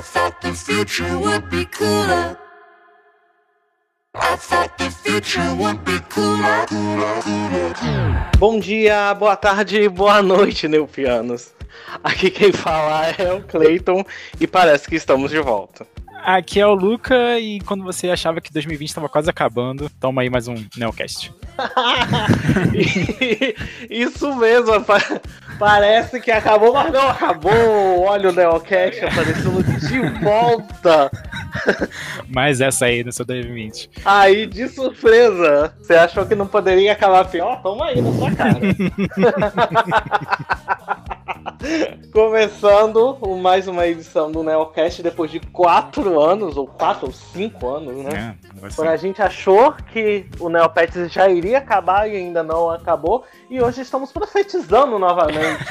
Thought the future would be cooler. Bom dia, boa tarde, boa noite, Neupianos. Aqui quem fala é o Clayton e parece que estamos de volta. Aqui é o Luca e quando você achava que 2020 estava quase acabando, toma aí mais um Neocast. Isso mesmo, pa- parece que acabou, mas não acabou. Olha o Neocast aparecendo de volta. Mas essa aí no seu 2020. Aí, de surpresa, você achou que não poderia acabar pior? Toma aí na sua cara. Começando o- mais uma edição do Neocast depois de quatro anos, ou quatro ou cinco anos, né? É, Quando a gente achou que o Neopets já iria acabar e ainda não acabou, e hoje estamos profetizando novamente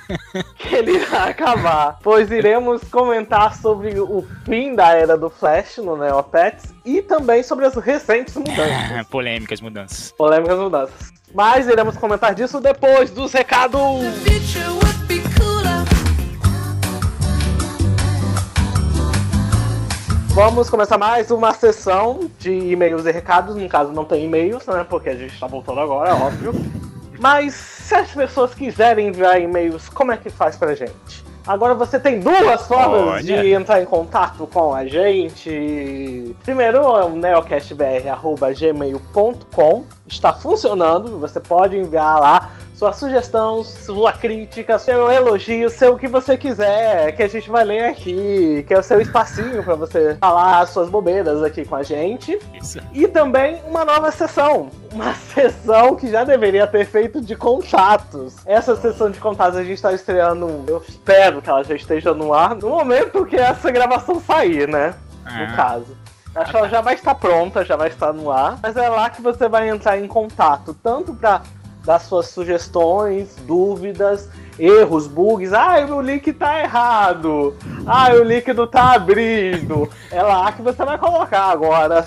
que ele irá acabar. Pois iremos comentar sobre o fim da era do Flash no Neopets e também sobre as recentes mudanças. Polêmicas mudanças. Polêmicas mudanças. Mas iremos comentar disso depois dos recados. Vamos começar mais uma sessão de e-mails e recados. No caso, não tem e-mails, né? Porque a gente está voltando agora, é óbvio. Mas se as pessoas quiserem enviar e-mails, como é que faz pra gente? Agora você tem duas formas Olha. de entrar em contato com a gente. Primeiro é o neocastbr.gmail.com. Está funcionando, você pode enviar lá sua sugestão, sua crítica, seu elogio, seu o que você quiser, que a gente vai ler aqui, que é o seu espacinho para você falar as suas bobeiras aqui com a gente. Isso. E também uma nova sessão. Uma sessão que já deveria ter feito de contatos. Essa sessão de contatos a gente está estreando. Eu espero que ela já esteja no ar no momento que essa gravação sair, né? Ah. No caso. Acho que ela já vai estar pronta, já vai estar no ar. Mas é lá que você vai entrar em contato, tanto para dar suas sugestões, dúvidas, erros, bugs. Ah, o link tá errado. Ah, o link não tá abrindo. É lá que você vai colocar agora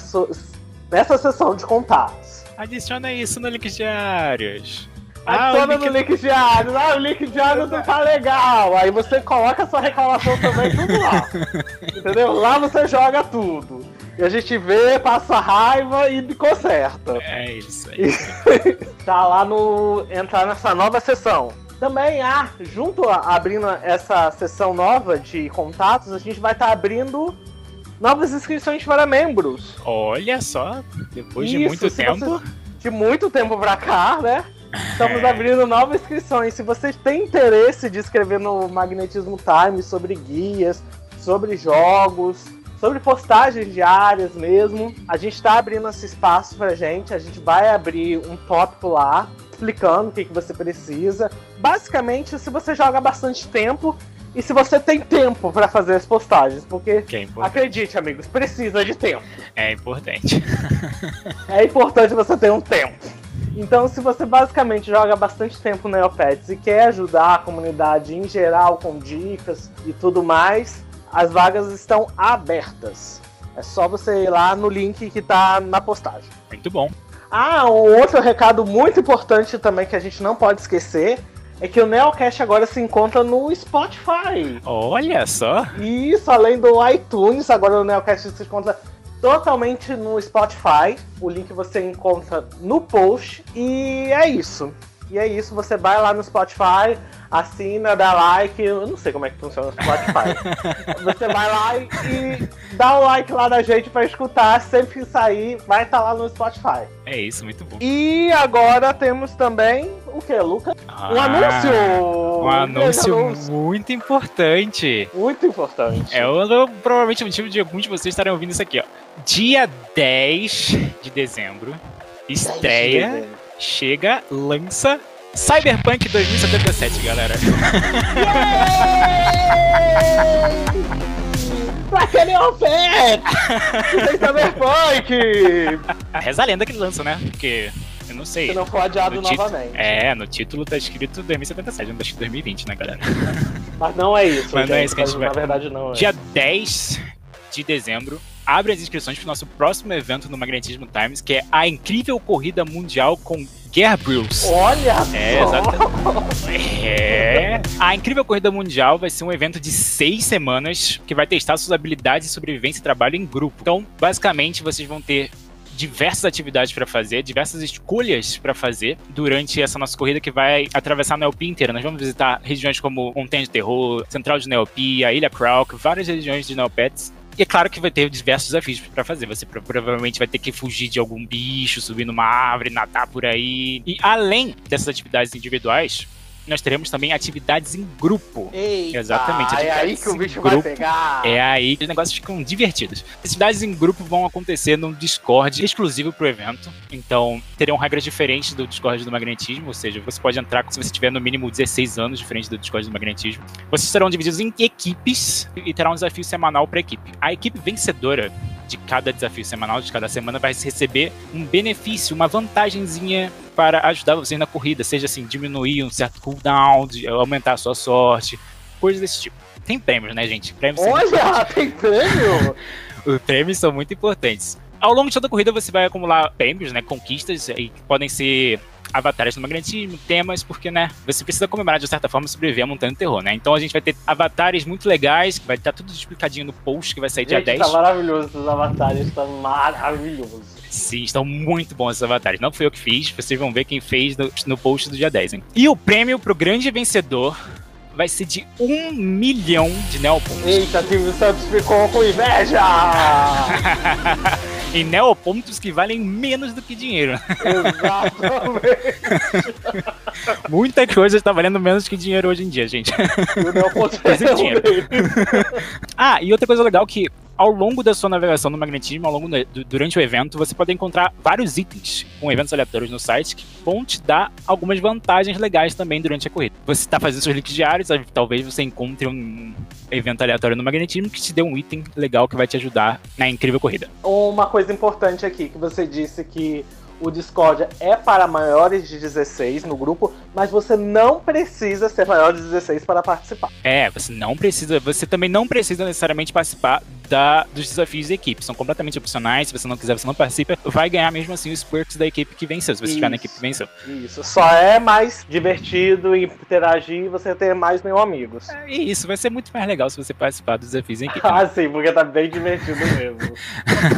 nessa sessão de contatos. Adiciona isso no link diários. Ah, Adiciona link- no link diário. Ah, o link diário não tá legal. Aí você coloca a sua reclamação também tudo lá. Entendeu? Lá você joga tudo. E a gente vê, passa raiva e conserta. É isso aí. tá lá no. entrar nessa nova sessão. Também há, junto a abrindo essa sessão nova de contatos, a gente vai estar abrindo novas inscrições para membros. Olha só, depois de Isso, muito se tempo. você- de muito tempo pra cá, né? Estamos É. abrindo novas inscrições. Se vocês têm interesse de escrever no Magnetismo Time sobre guias, sobre jogos, sobre postagens diárias mesmo, a gente está abrindo esse espaço pra gente. A gente vai abrir um tópico lá explicando o que, que você precisa. Basicamente, se você joga bastante tempo e se você tem tempo pra fazer as postagens, porque Que é acredite, amigos, precisa de tempo. É importante. É importante você ter um tempo. Então, se você basicamente joga bastante tempo no Neopets e quer ajudar a comunidade em geral com dicas e tudo mais, as vagas estão abertas. É só você ir lá no link que tá na postagem. Muito bom. Ah, um outro recado muito importante também que a gente não pode esquecer é que o Neocast agora se encontra no Spotify. Olha só. Isso, além do iTunes, agora o Neocast se encontra totalmente no Spotify. O link você encontra no post. E é isso. E é isso, você vai lá no Spotify, assina, dá like. Eu não sei como é que funciona o Spotify. você vai lá e, e dá o like lá da gente pra escutar. Sempre que sair, vai estar lá no Spotify. É isso, muito bom. E agora temos também o que, Luca? Um Ah, anúncio! Um anúncio anúncio muito importante. muito importante. É o, provavelmente o motivo de alguns de vocês estarem ouvindo isso aqui, ó. Dia 10 de dezembro, estreia, chega, lança Cyberpunk 2077, galera. Pra que Neopet? Tem Cyberpunk! Reza a lenda que lança, né? Porque eu não sei. Se não for adiado No título- novamente. É, no título tá escrito 2077, não tá escrito 2020, né, galera? Mas não é isso, Mas não é gente, isso que a gente vai- Na verdade, não é. Dia 10 de dezembro, abre as inscrições para o nosso próximo evento no Magnetismo Times, que é a incrível corrida mundial com Gabriels. Olha É, só! exatamente. É. A Incrível Corrida Mundial vai ser um evento de seis semanas que vai testar suas habilidades de sobrevivência e trabalho em grupo. Então, basicamente, vocês vão ter diversas atividades para fazer, diversas escolhas para fazer durante essa nossa corrida que vai atravessar a Neopi inteira. Nós vamos visitar regiões como Montanha de Terror, Central de Neopi, a Ilha Krauk, várias regiões de Neopets. E é claro que vai ter diversos desafios para fazer. Você pro- provavelmente vai ter que fugir de algum bicho, subir numa árvore, nadar por aí. E além dessas atividades individuais, nós teremos também atividades em grupo. Eita, Exatamente, É aí que o bicho vai grupo. pegar. É aí que os negócios ficam divertidos. As atividades em grupo vão acontecer num Discord exclusivo pro evento. Então, terão regras diferentes do Discord do magnetismo, ou seja, você pode entrar se você tiver no mínimo 16 anos, diferente do Discord do magnetismo. Vocês serão divididos em equipes e terá um desafio semanal para equipe. A equipe vencedora de cada desafio semanal, de cada semana, vai receber um benefício, uma vantagenzinha para ajudar vocês na corrida, seja assim, diminuir um certo cooldown, de aumentar a sua sorte, coisas desse tipo. Tem prêmios, né, gente? Prêmios são Olha, tem prêmio? os prêmios são muito importantes. Ao longo de toda a corrida você vai acumular prêmios, né, conquistas, e que podem ser avatares do magnetismo, temas, porque, né, você precisa comemorar de certa forma sobreviver a montanha do terror, né? Então a gente vai ter avatares muito legais, que vai estar tudo explicadinho no post que vai sair dia Gente, 10. tá maravilhoso os avatares, tá maravilhoso. Sim, estão muito bons esses avatares. Não fui eu que fiz, vocês vão ver quem fez no, no post do dia 10, hein? E o prêmio pro grande vencedor vai ser de um milhão de Neopontos. Eita, Silvio Santos ficou com inveja! e Neopontos que valem menos do que dinheiro. Exatamente. Muita coisa está valendo menos que dinheiro hoje em dia, gente. E o Neoponto é dinheiro. Ah, e outra coisa legal que ao longo da sua navegação no magnetismo, ao longo du- durante o evento, você pode encontrar vários itens com eventos aleatórios no site que vão te dar algumas vantagens legais também durante a corrida. Você está fazendo seus links diários, talvez você encontre um evento aleatório no magnetismo que te dê um item legal que vai te ajudar na incrível corrida. Uma coisa importante aqui, que você disse que o Discord é para maiores de 16 no grupo, mas você não precisa ser maior de 16 para participar. É, você não precisa, você também não precisa necessariamente participar da, dos desafios da equipe. São completamente opcionais. Se você não quiser, você não participa. Vai ganhar mesmo assim os perks da equipe que venceu. Se você estiver na equipe que venceu. Isso, só é mais divertido interagir e você ter mais mil amigos. E isso vai ser muito mais legal se você participar dos desafios em equipe. né? Ah, sim, porque tá bem divertido mesmo.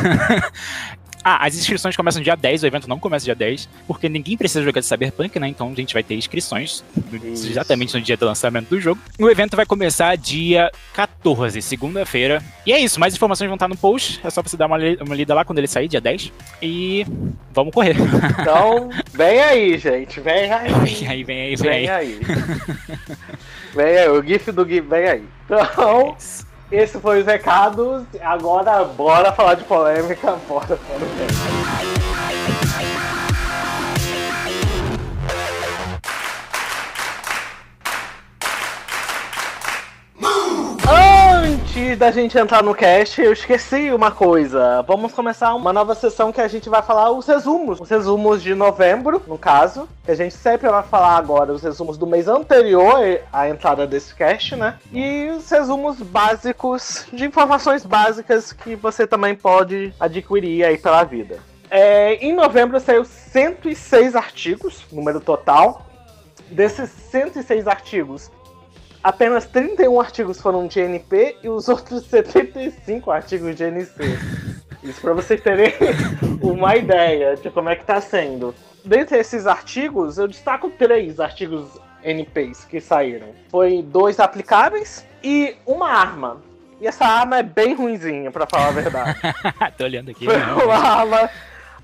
Ah, as inscrições começam dia 10, o evento não começa dia 10, porque ninguém precisa jogar de Cyberpunk, né? Então a gente vai ter inscrições Isso. exatamente no dia do lançamento do jogo. O evento vai começar dia 14, segunda-feira. E é isso, mais informações vão estar no post. É só você dar uma, uma lida lá quando ele sair, dia 10. E vamos correr. Então, vem aí, gente, vem aí. Vem aí, vem aí, vem aí. Vem aí. Vem aí, o GIF do GIF, vem aí. Então, esse foi os recados. Agora, bora falar de polêmica. Bora, bora. Antes da gente entrar no cast, eu esqueci uma coisa. Vamos começar uma nova sessão que a gente vai falar os resumos. Os resumos de novembro, no caso. Que a gente sempre vai falar agora os resumos do mês anterior à entrada desse cast, né? E os resumos básicos de informações básicas que você também pode adquirir aí pela vida. É, em novembro saiu 106 artigos, número total. Desses 106 artigos, apenas 31 artigos foram de NP e os outros 75 artigos de NC. Isso para vocês terem uma ideia de como é que tá sendo. Dentre esses artigos, eu destaco três artigos NPs que saíram. Foi dois aplicáveis e uma arma. E essa arma é bem ruinzinha, para falar a verdade. Tô olhando aqui. Foi uma arma,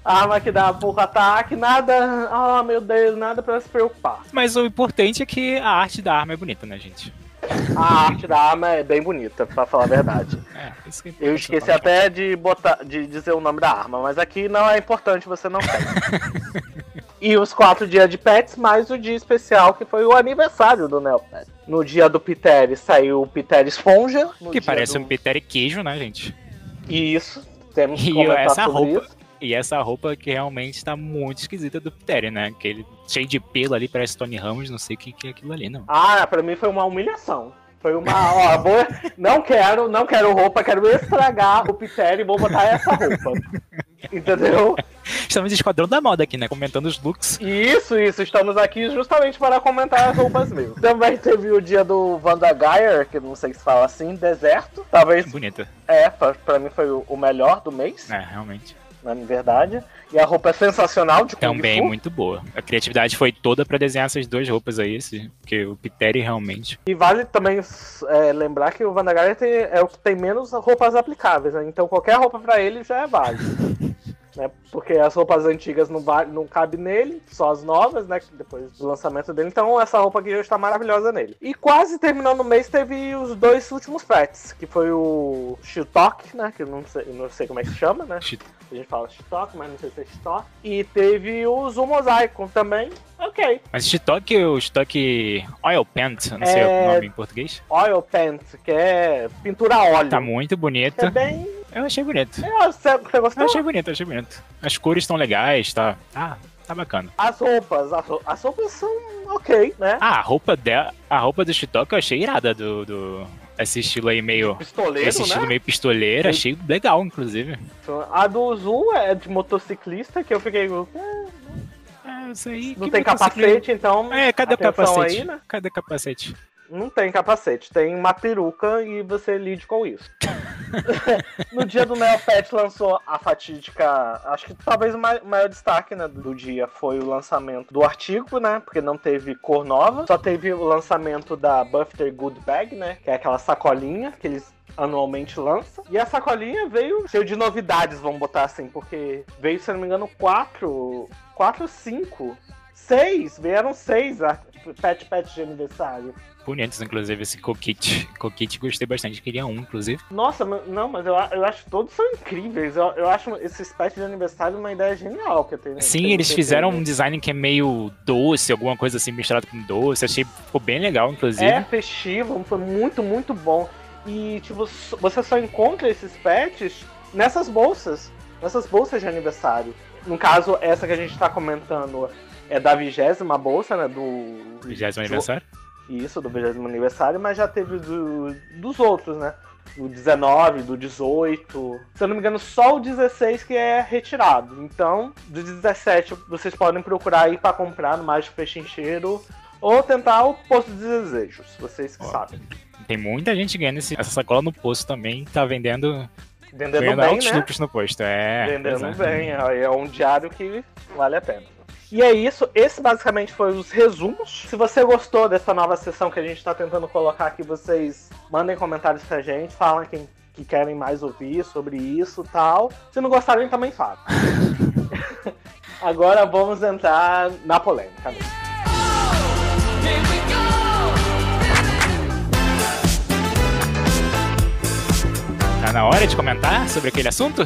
arma que dá pouco ataque, nada. Oh meu Deus, nada pra se preocupar. Mas o importante é que a arte da arma é bonita, né, gente? A arte da arma é bem bonita, pra falar a verdade. É, isso que Eu esqueci até de botar, de dizer o nome da arma, mas aqui não é importante, você não tem. e os quatro dias de pets, mais o dia especial, que foi o aniversário do Neopet. No dia do Piteri saiu o Piteri Esponja. Que parece do... um Peter e queijo, né, gente? Isso, temos que E comentar essa sobre roupa- isso. E essa roupa que realmente tá muito esquisita do Peter, né? Aquele cheio de pelo ali, parece Tony Ramos, não sei o que, que é aquilo ali, não. Ah, pra mim foi uma humilhação. Foi uma, ó, vou, não quero, não quero roupa, quero estragar o Piteri e vou botar essa roupa. Entendeu? Estamos em esquadrão da moda aqui, né? Comentando os looks. Isso, isso. Estamos aqui justamente para comentar as roupas mesmo. Também teve o dia do Wanda Geyer, que não sei se fala assim, deserto. Talvez, Bonita. é, pra, pra mim foi o melhor do mês, É, realmente. Na verdade. E a roupa é sensacional de Kung Também Fu. muito boa. A criatividade foi toda pra desenhar essas duas roupas aí, esse, porque o Piteri realmente. E vale também é, lembrar que o tem- é o que tem menos roupas aplicáveis, né? Então qualquer roupa pra ele já é válido. né? Porque as roupas antigas não, não cabe nele, só as novas, né? Depois do lançamento dele. Então essa roupa aqui já está maravilhosa nele. E quase terminando o mês teve os dois últimos pets, que foi o Shitok, né? Que eu não sei, não sei como é que se chama, né? A gente fala Shitok, mas não sei se é Shitok. E teve o Zumosaico também. Ok. Mas estoque, o estoque Oil Paint, não sei É- o nome em português. Oil Paint, que é pintura a óleo. Tá muito bonito. É bem. Eu achei bonito. É, Você, você Eu gostou? achei bonito, eu achei bonito. As cores estão legais, tá. Ah, tá bacana. As roupas, as, as roupas são ok, né? Ah, a roupa dela, a roupa do Shitok eu achei irada do, do esse estilo aí meio Pistoleiro, esse estilo né? meio pistoleiro, achei legal inclusive. A do Zoom é de motociclista, que eu fiquei. "Hum, É, isso aí. Não que tem capacete, então. É, cadê o capacete? Aí, né? Cadê o capacete? Não tem capacete, tem uma peruca e você lide com isso. no dia do Neopet lançou a fatídica. Acho que talvez o mai- maior destaque né, do dia foi o lançamento do artigo, né? Porque não teve cor nova. Só teve o lançamento da Buffter Good Bag, né? Que é aquela sacolinha que eles anualmente lançam. E a sacolinha veio cheio de novidades, vamos botar assim, porque veio, se não me engano, quatro. Quatro, cinco. Seis! Vieram seis a- pet pet de aniversário. Bonitos, inclusive, esse coquete. Coquete gostei bastante, queria um, inclusive. Nossa, não, mas eu, eu acho todos são incríveis. Eu, eu acho esses pets de aniversário uma ideia genial que eu tenho. Sim, eles fizeram um design que é meio doce, alguma coisa assim misturado com doce. Achei ficou bem legal, inclusive. É festivo, foi muito, muito bom. E, tipo, você só encontra esses pets nessas bolsas. Nessas bolsas de aniversário. No caso, essa que a gente tá comentando é da vigésima bolsa, né? Do. 20 aniversário. Isso, do 20 aniversário, mas já teve do, dos outros, né? Do 19, do 18. Se eu não me engano, só o 16 que é retirado. Então, do 17 vocês podem procurar aí pra comprar no Mágico Pechincheiro ou tentar o Posto de Desejos, vocês que Ó, sabem. Tem muita gente ganhando esse- essa sacola no posto também, tá vendendo, Vendendo ganhando bem, né? lucros no posto. É, Vendendo exato. bem, é um diário que vale a pena. E é isso, esse basicamente foi os resumos. Se você gostou dessa nova sessão que a gente tá tentando colocar aqui, vocês mandem comentários pra gente, falem quem que querem mais ouvir sobre isso tal. Se não gostarem, também falem. Agora vamos entrar na polêmica. mesmo. Tá na hora de comentar sobre aquele assunto?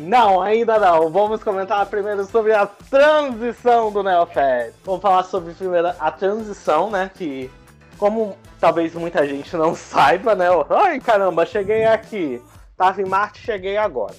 Não, ainda não. Vamos comentar primeiro sobre a transição do Neofed. Vamos falar sobre primeiro a transição, né? Que, como talvez muita gente não saiba, né? Ai, caramba, cheguei aqui. Tava em Marte, cheguei agora.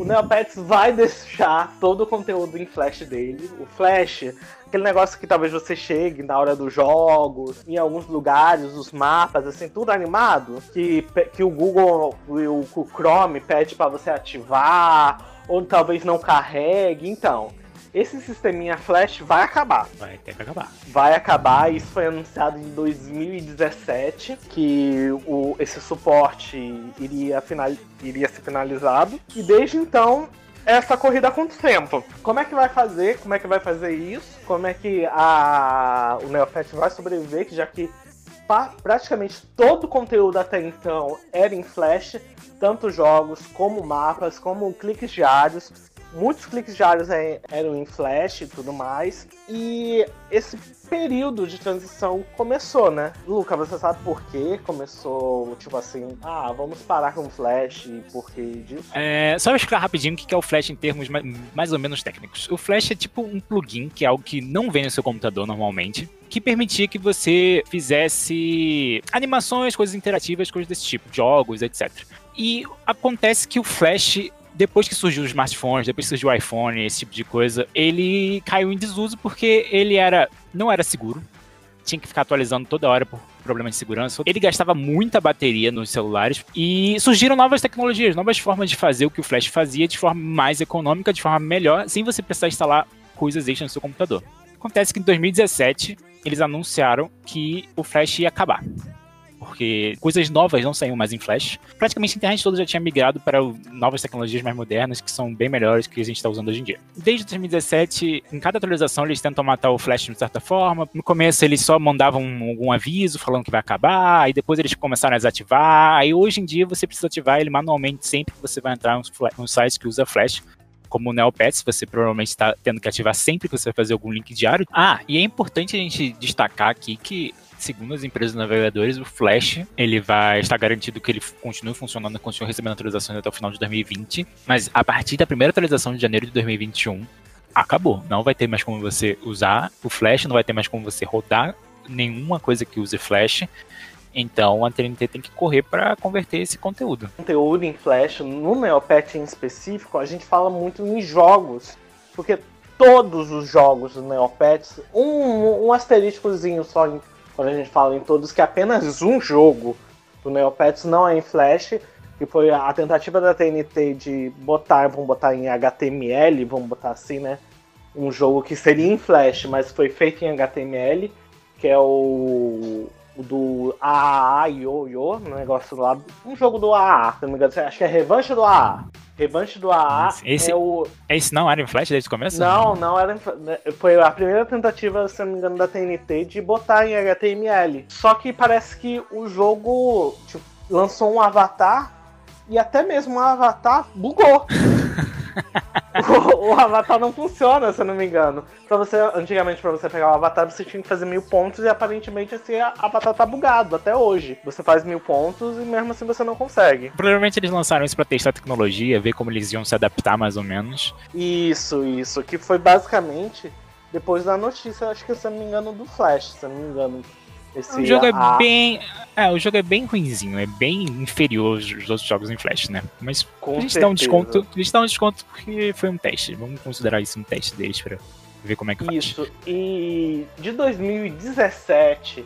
O Neopets vai deixar todo o conteúdo em Flash dele. O Flash, aquele negócio que talvez você chegue na hora dos jogos, em alguns lugares, os mapas, assim, tudo animado, que, que o Google, o, o Chrome pede pra você ativar, ou talvez não carregue. Então, esse sisteminha Flash vai acabar Vai ter que acabar. vai acabar. Isso foi anunciado em 2017 que o, esse suporte iria, final, iria ser finalizado. E desde então essa corrida com o tempo. Como é que vai fazer? Como é que vai fazer isso? Como é que a, o Neopet vai sobreviver? Já que praticamente todo o conteúdo até então era em Flash, tanto jogos como mapas, como cliques diários. Muitos cliques diários é- eram em Flash e tudo mais. E esse período de transição começou, né? Luca, você sabe por que começou, tipo assim, ah, vamos parar com o Flash e por que disso? É, só explicar rapidinho o que é o Flash em termos ma- mais ou menos técnicos. O Flash é tipo um plugin, que é algo que não vem no seu computador normalmente, que permitia que você fizesse animações, coisas interativas, coisas desse tipo, jogos, etc. E acontece que o Flash depois que surgiu os smartphones, depois que surgiu o iPhone, esse tipo de coisa, ele caiu em desuso porque ele era não era seguro. Tinha que ficar atualizando toda hora por problema de segurança. Ele gastava muita bateria nos celulares e surgiram novas tecnologias, novas formas de fazer o que o Flash fazia de forma mais econômica, de forma melhor, sem você precisar instalar coisas extras no seu computador. Acontece que em 2017 eles anunciaram que o Flash ia acabar porque coisas novas não saíam mais em Flash. Praticamente a internet toda já tinha migrado para novas tecnologias mais modernas, que são bem melhores que a gente está usando hoje em dia. Desde 2017, em cada atualização eles tentam matar o Flash de certa forma. No começo eles só mandavam algum aviso falando que vai acabar, aí depois eles começaram a desativar. Aí hoje em dia você precisa ativar ele manualmente sempre que você vai entrar em um site que usa Flash como o Neopets, você provavelmente está tendo que ativar sempre que você vai fazer algum link diário. Ah, e é importante a gente destacar aqui que segundo as empresas navegadores, o Flash ele vai estar garantido que ele continue funcionando, continue recebendo atualizações até o final de 2020, mas a partir da primeira atualização de janeiro de 2021, acabou. Não vai ter mais como você usar o Flash, não vai ter mais como você rodar nenhuma coisa que use Flash. Então a TNT tem que correr para converter esse conteúdo. Conteúdo em Flash, no Neopet em específico, a gente fala muito em jogos, porque todos os jogos do Neopets, um, um asteriscozinho só em quando a gente fala em todos, que apenas um jogo do Neopets não é em Flash, que foi a tentativa da TNT de botar, vamos botar em HTML, vamos botar assim, né? Um jogo que seria em Flash, mas foi feito em HTML, que é o, do AAA Yo Yo, um negócio lá, um jogo do AAA, se não me engano, acho que é Revanche do AAA. Revanche do AA esse, é o. Esse não era em Flash desde o começo? Não, não era. Né, foi a primeira tentativa, se não me engano, da TNT de botar em HTML. Só que parece que o jogo tipo, lançou um avatar e até mesmo o avatar bugou. o, o, avatar não funciona, se eu não me engano. Pra você, antigamente, para você pegar o avatar, você tinha que fazer mil pontos e aparentemente esse avatar tá bugado até hoje. Você faz mil pontos e mesmo assim você não consegue. Provavelmente eles lançaram isso pra testar a tecnologia, ver como eles iam se adaptar mais ou menos. Isso, isso. Que foi basicamente depois da notícia, acho que se eu não me engano, do Flash, se eu não me engano. Esse o jogo é bem. É, o jogo é bem ruinzinho, é bem inferior aos outros jogos em Flash, né? Mas Com a gente certeza. dá um desconto. A gente dá um desconto porque foi um teste. Vamos considerar isso um teste deles pra ver como é que faz. Isso, e de 2017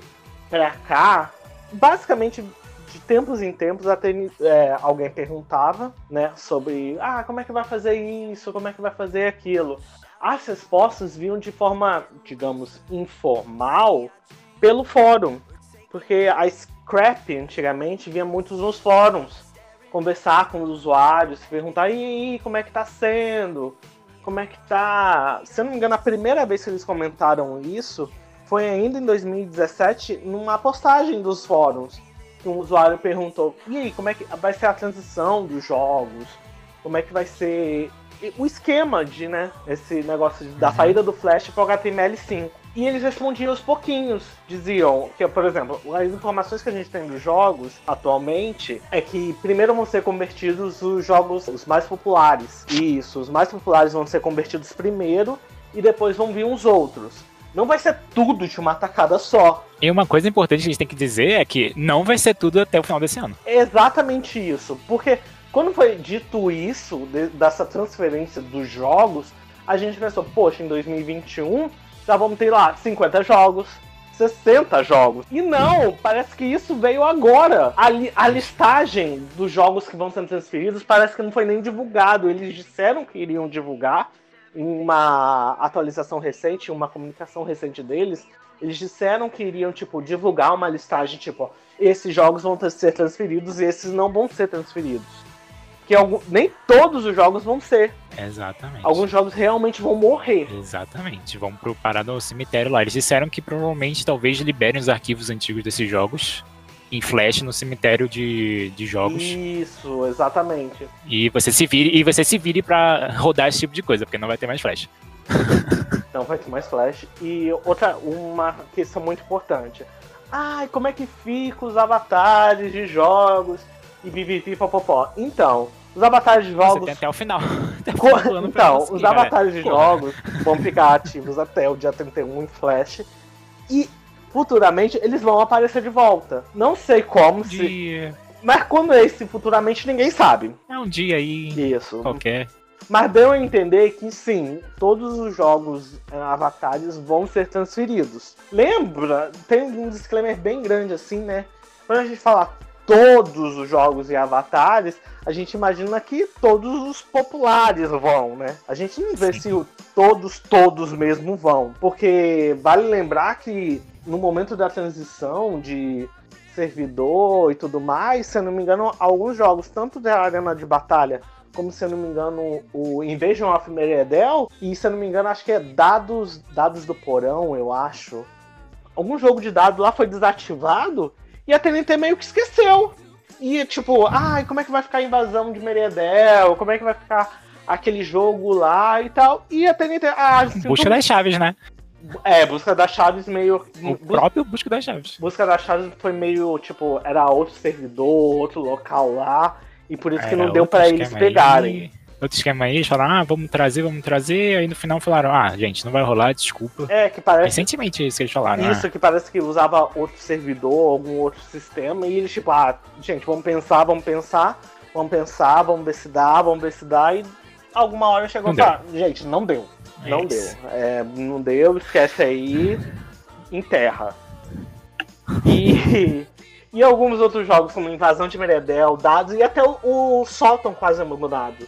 pra cá, basicamente de tempos em tempos até é, alguém perguntava, né, sobre ah, como é que vai fazer isso, como é que vai fazer aquilo. As respostas vinham de forma, digamos, informal pelo fórum. Porque a Scrap, antigamente, vinha muitos nos fóruns conversar com os usuários, perguntar, e aí, como é que tá sendo? Como é que tá? Se eu não me engano, a primeira vez que eles comentaram isso foi ainda em 2017, numa postagem dos fóruns. Que um usuário perguntou, e aí, como é que vai ser a transição dos jogos? Como é que vai ser o esquema de, né, esse negócio da uhum. saída do Flash para o HTML5. E eles respondiam aos pouquinhos. Diziam que, por exemplo, as informações que a gente tem dos jogos atualmente é que primeiro vão ser convertidos os jogos os mais populares. Isso, os mais populares vão ser convertidos primeiro e depois vão vir os outros. Não vai ser tudo de uma tacada só. E uma coisa importante que a gente tem que dizer é que não vai ser tudo até o final desse ano. Exatamente isso. Porque quando foi dito isso, de, dessa transferência dos jogos, a gente pensou, poxa, em 2021 já vamos ter lá 50 jogos, 60 jogos. E não, parece que isso veio agora. A, li a, listagem dos jogos que vão sendo transferidos parece que não foi nem divulgado. Eles disseram que iriam divulgar em uma atualização recente, uma comunicação recente deles. Eles disseram que iriam, tipo, divulgar uma listagem, tipo, esses jogos vão ser transferidos e esses não vão ser transferidos que algum, nem todos os jogos vão ser. Exatamente. Alguns jogos realmente vão morrer. Exatamente. Vão pro, parar no cemitério lá. Eles disseram que provavelmente talvez liberem os arquivos antigos desses jogos em flash no cemitério de, de jogos. Isso, exatamente. E você se vire e você se vire para rodar esse tipo de coisa, porque não vai ter mais flash. não vai ter mais flash. E outra, uma questão muito importante. Ai, como é que fica os avatares de jogos? E pipipi popopó. Então, os avatares de jogos. Você tem até o final. então, os aqui, avatares galera. de jogos vão ficar ativos até o dia 31 em Flash. E futuramente eles vão aparecer de volta. Não sei como, dia. se. Mas quando é esse futuramente ninguém sabe. É um dia aí. Isso. Qualquer. Mas deu a entender que sim, todos os jogos é, avatares vão ser transferidos. Lembra? Tem um disclaimer bem grande assim, né? Quando a gente falar todos os jogos e avatares, a gente imagina que todos os populares vão, né? A gente não vê se o todos, todos mesmo vão. Porque vale lembrar que no momento da transição de servidor e tudo mais, se eu não me engano, alguns jogos, tanto da arena de batalha, como se eu não me engano, o Invasion of Meredel, e se eu não me engano, acho que é dados, dados do porão, eu acho. Algum jogo de dados lá foi desativado e a TNT meio que esqueceu. E tipo, ai, como é que vai ficar a invasão de Meredel? Como é que vai ficar aquele jogo lá e tal? E a TNT. Ah, Busca das chaves, né? É, busca das chaves meio. O próprio busca das chaves. Busca das chaves foi meio, tipo, era outro servidor, outro local lá. E por isso que não deu pra eles pegarem. Outro esquema aí, eles falaram, ah, vamos trazer, vamos trazer. Aí no final falaram, ah, gente, não vai rolar, desculpa. É, que parece. Recentemente é isso que eles falaram. Isso, que parece que usava outro servidor, algum outro sistema, e eles, tipo, ah, gente, vamos pensar, vamos pensar, vamos pensar, vamos ver se dá, vamos ver se dá, e alguma hora chegou Não e falou, gente, não deu. É Não deu. É, não deu, esquece aí, enterra. E, e alguns outros jogos, como Invasão de Meredel, Dados, e até o, o Sótão quase abandonado,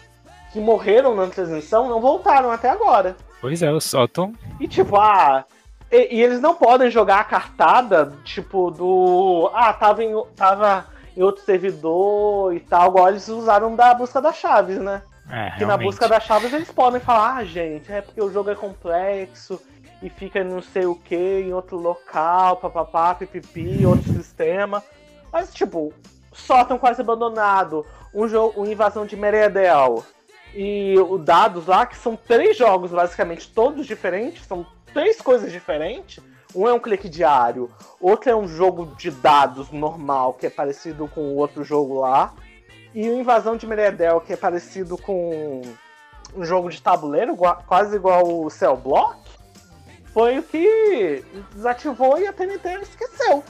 que morreram na transmissão, não voltaram até agora. Pois é, o Sótão. E tipo, ah. E, e eles não podem jogar a cartada, tipo, do. Ah, tava em, tava em outro servidor e tal, igual eles usaram da busca das chaves, né? É, Que na busca das chaves eles podem falar, ah, gente, é porque o jogo é complexo e fica não sei o que em outro local, papapá, pipipi, outro sistema. Mas, tipo, sótão quase abandonado, um jogo, uma invasão de Meredel e o Dados lá, que são três jogos basicamente todos diferentes, são três coisas diferentes. Um é um clique diário, outro é um jogo de dados normal, que é parecido com o outro jogo lá. E o Invasão de Meredel, que é parecido com um jogo de tabuleiro, quase igual o Cell Block, foi o que desativou e a TNT esqueceu.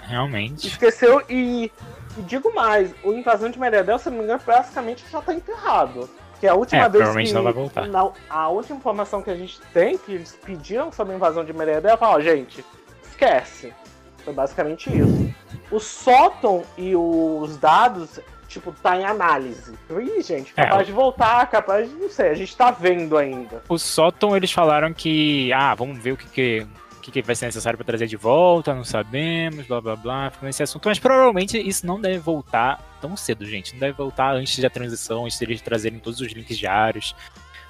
Realmente. Esqueceu e, e digo mais, o Invasão de Meredel, se não me engano, basicamente já tá enterrado. Que a última É, vez provavelmente que, não vai voltar. na- a última informação que a gente tem, que eles pediram sobre a invasão de Meredel, falaram, ó, gente, esquece. Foi basicamente isso. O sótão e os dados, tipo, tá em análise. Ih, gente, É, capaz o- de voltar, capaz de, não sei, a gente tá vendo ainda. O Sótão, eles falaram que, ah, vamos ver o que, que, que, que vai ser necessário pra trazer de volta, não sabemos, blá blá blá, ficou nesse assunto, mas provavelmente isso não deve voltar tão cedo, gente. Não deve voltar antes da transição, antes deles trazerem todos os links diários.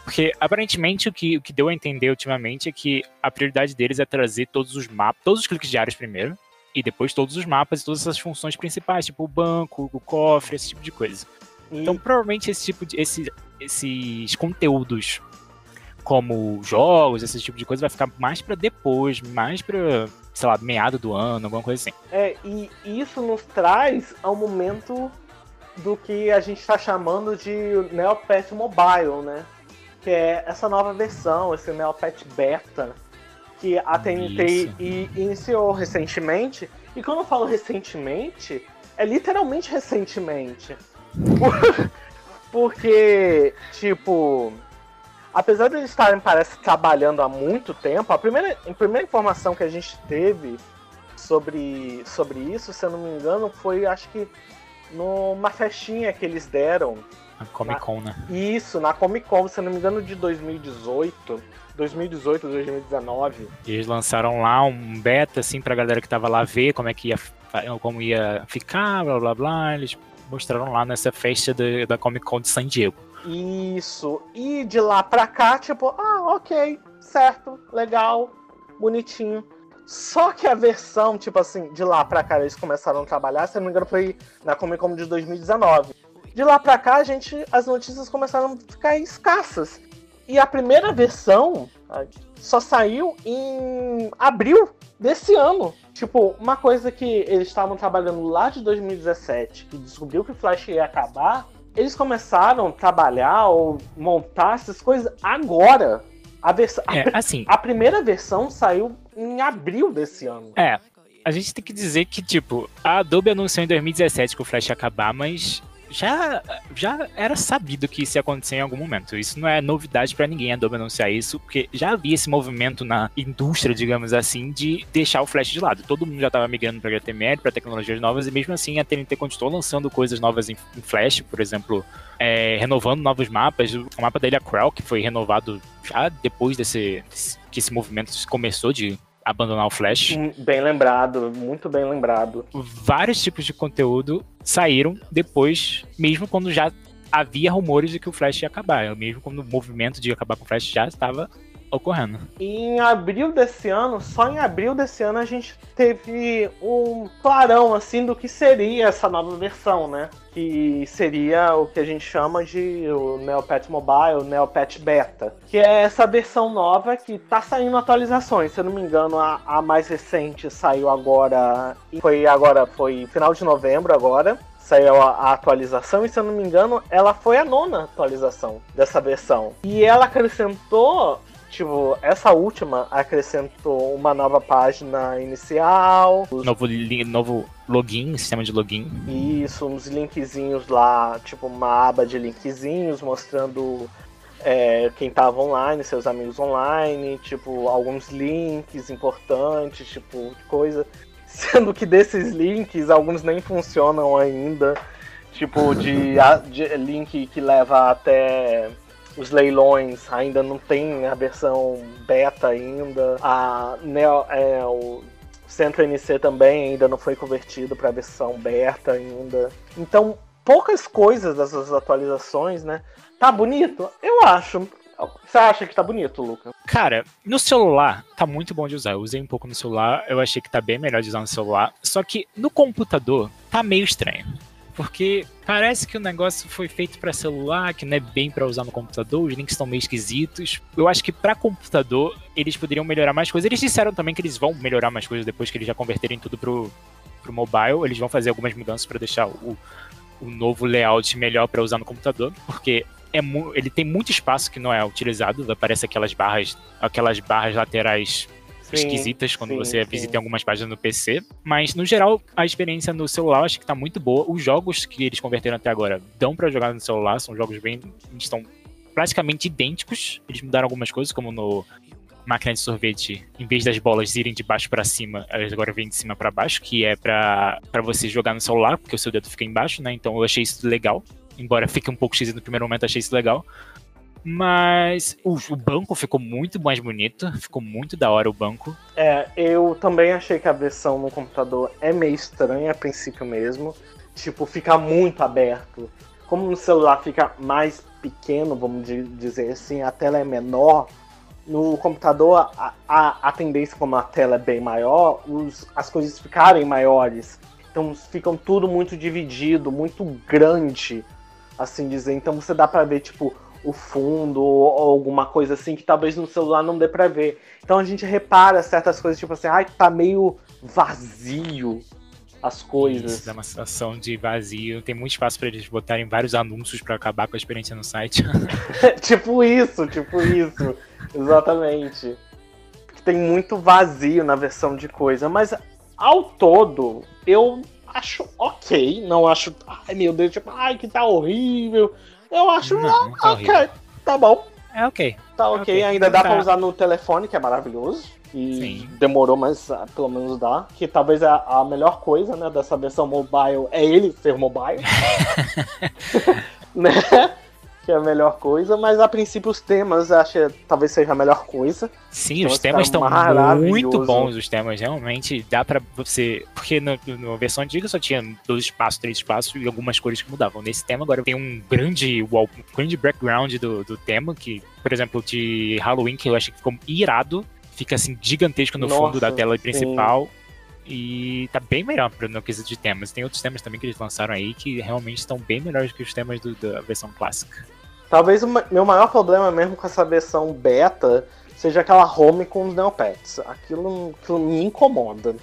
Porque aparentemente o que, o que deu a entender ultimamente é que a prioridade deles é trazer todos os mapas, todos os cliques diários primeiro, e depois todos os mapas e todas essas funções principais, tipo o banco, o cofre, esse tipo de coisa. Então, provavelmente esse tipo de esse- esses conteúdos como jogos, esse tipo de coisa vai ficar mais pra depois, mais pra, sei lá, meado do ano, alguma coisa assim. é, e isso nos traz ao momento do que a gente tá chamando de Neopet Mobile, né? Que é essa nova versão, esse Neopet Beta, que a TNT iniciou recentemente. E quando eu falo recentemente, é literalmente recentemente. Por- Porque, tipo, apesar de eles estarem, parece, trabalhando há muito tempo, a primeira, a primeira informação que a gente teve sobre, sobre isso, se eu não me engano, foi acho que numa festinha que eles deram. A Comic Con, né? Isso, na Comic Con, se eu não me engano, de 2018. 2018, 2019. Eles lançaram lá um beta, assim, pra galera que tava lá ver como é que ia, como ia ficar, blá blá blá. Eles mostraram lá nessa festa da- da Comic Con de San Diego. Isso. E de lá pra cá, tipo, ah, ok, certo, legal, bonitinho. Só que a versão, tipo assim, de lá pra cá eles começaram a trabalhar, se não me engano, foi na Comic Con de 2019. De lá pra cá, a gente, as notícias começaram a ficar escassas. E a primeira versão só saiu em abril desse ano. Tipo, uma coisa que eles estavam trabalhando lá de 2017, que descobriu que o Flash ia acabar, eles começaram a trabalhar ou montar essas coisas agora. A, vers- É, assim, a primeira versão saiu em abril desse ano. É, a gente tem que dizer que, tipo, a Adobe anunciou em 2017 que o Flash ia acabar, mas já, já era sabido que isso ia acontecer em algum momento. Isso não é novidade para ninguém a Adobe anunciar isso, porque já havia esse movimento na indústria, digamos assim, de deixar o Flash de lado. Todo mundo já estava migrando para HTML, para tecnologias novas, e mesmo assim a TNT continuou lançando coisas novas em, Flash, por exemplo, é, renovando novos mapas. O mapa da Ilha Krell, que foi renovado já depois desse, que esse movimento começou de abandonar o Flash. Hum, Bem lembrado, muito bem lembrado. Vários tipos de conteúdo saíram depois, mesmo quando já havia rumores de que o Flash ia acabar. Mesmo quando o movimento de acabar com o Flash já estava ocorrendo. Em abril desse ano, só em abril desse ano, a gente teve um clarão assim do que seria essa nova versão, né? Que seria o que a gente chama de o Neopet Mobile, Neopet Beta. Que é essa versão nova que tá saindo atualizações. Se eu não me engano, a, a mais recente saiu agora. Foi agora, foi final de novembro agora saiu a, atualização e se eu não me engano, ela foi a nona atualização dessa versão. E ela acrescentou Tipo, essa última acrescentou uma nova página inicial. Novo, novo login, sistema de login. Isso, uns linkzinhos lá, tipo uma aba de linkzinhos mostrando é, quem tava online, seus amigos online, tipo, alguns links importantes, tipo, coisa. Sendo que desses links, alguns nem funcionam ainda. Tipo, de, de link que leva até os leilões ainda não tem a versão beta ainda. A Neo, é, o Centro NC também ainda não foi convertido para a versão beta ainda. Então, poucas coisas dessas atualizações, né? Tá bonito? Eu acho. Você acha que tá bonito, Luca? Cara, no celular tá muito bom de usar. Eu usei um pouco no celular, eu achei que tá bem melhor de usar no celular. Só que no computador tá meio estranho porque parece que o negócio foi feito para celular, que não é bem para usar no computador, os links estão meio esquisitos. Eu acho que para computador eles poderiam melhorar mais coisas. Eles disseram também que eles vão melhorar mais coisas depois que eles já converterem tudo pro, pro mobile. Eles vão fazer algumas mudanças para deixar o, o novo layout melhor para usar no computador, porque é ele tem muito espaço que não é utilizado. Aparece aquelas barras, aquelas barras laterais esquisitas quando sim, você sim. visita algumas páginas no PC. Mas, no geral, a experiência no celular eu acho que tá muito boa. Os jogos que eles converteram até agora dão para jogar no celular, são jogos bem. estão praticamente idênticos. Eles mudaram algumas coisas, como no máquina de sorvete, em vez das bolas irem de baixo para cima, elas agora vêm de cima para baixo, que é para você jogar no celular, porque o seu dedo fica embaixo, né? Então eu achei isso legal. Embora fique um pouco esquisito no primeiro momento, achei isso legal. Mas o, o, banco ficou muito mais bonito, ficou muito da hora o banco. É, eu também achei que a versão no computador é meio estranha a princípio mesmo. Tipo, fica muito aberto. Como no celular fica mais pequeno, vamos dizer assim, a tela é menor. No computador, a, a, a tendência, como a tela é bem maior, os, as coisas ficarem maiores. Então ficam tudo muito dividido, muito grande, assim dizer. Então você dá pra ver, tipo, o fundo ou alguma coisa assim que talvez no celular não dê pra ver. Então a gente repara certas coisas, tipo assim, ai, tá meio vazio as coisas. Isso dá uma sensação de vazio. Tem muito espaço para eles botarem vários anúncios para acabar com a experiência no site. tipo isso, tipo isso. Exatamente. Tem muito vazio na versão de coisa, mas ao todo, eu acho ok. Não acho, ai meu Deus, tipo, ai que tá horrível. Eu acho não, ah, ok, tá bom. É ok. Tá é ok, okay. ainda dá tá. pra usar no telefone, que é maravilhoso. E Sim. demorou, mas ah, pelo menos dá. Que talvez a, a melhor coisa, né, dessa versão mobile é ele ser mobile. né? Que é a melhor coisa, mas a princípio os temas acho que talvez seja a melhor coisa. Sim, então, os temas estão muito bons, os temas realmente dá para você, porque na, na versão antiga só tinha dois espaços, três espaços e algumas cores que mudavam. Nesse tema agora tem um grande wall, um grande background do, do tema que, por exemplo, de Halloween que eu acho que ficou irado, fica assim gigantesco no Nossa, fundo da tela sim. principal. E tá bem melhor no quesito de temas. Tem outros temas também que eles lançaram aí que realmente estão bem melhores que os temas do, da versão clássica. Talvez o meu maior problema mesmo com essa versão beta seja aquela home com os Neopets. Aquilo, aquilo me incomoda.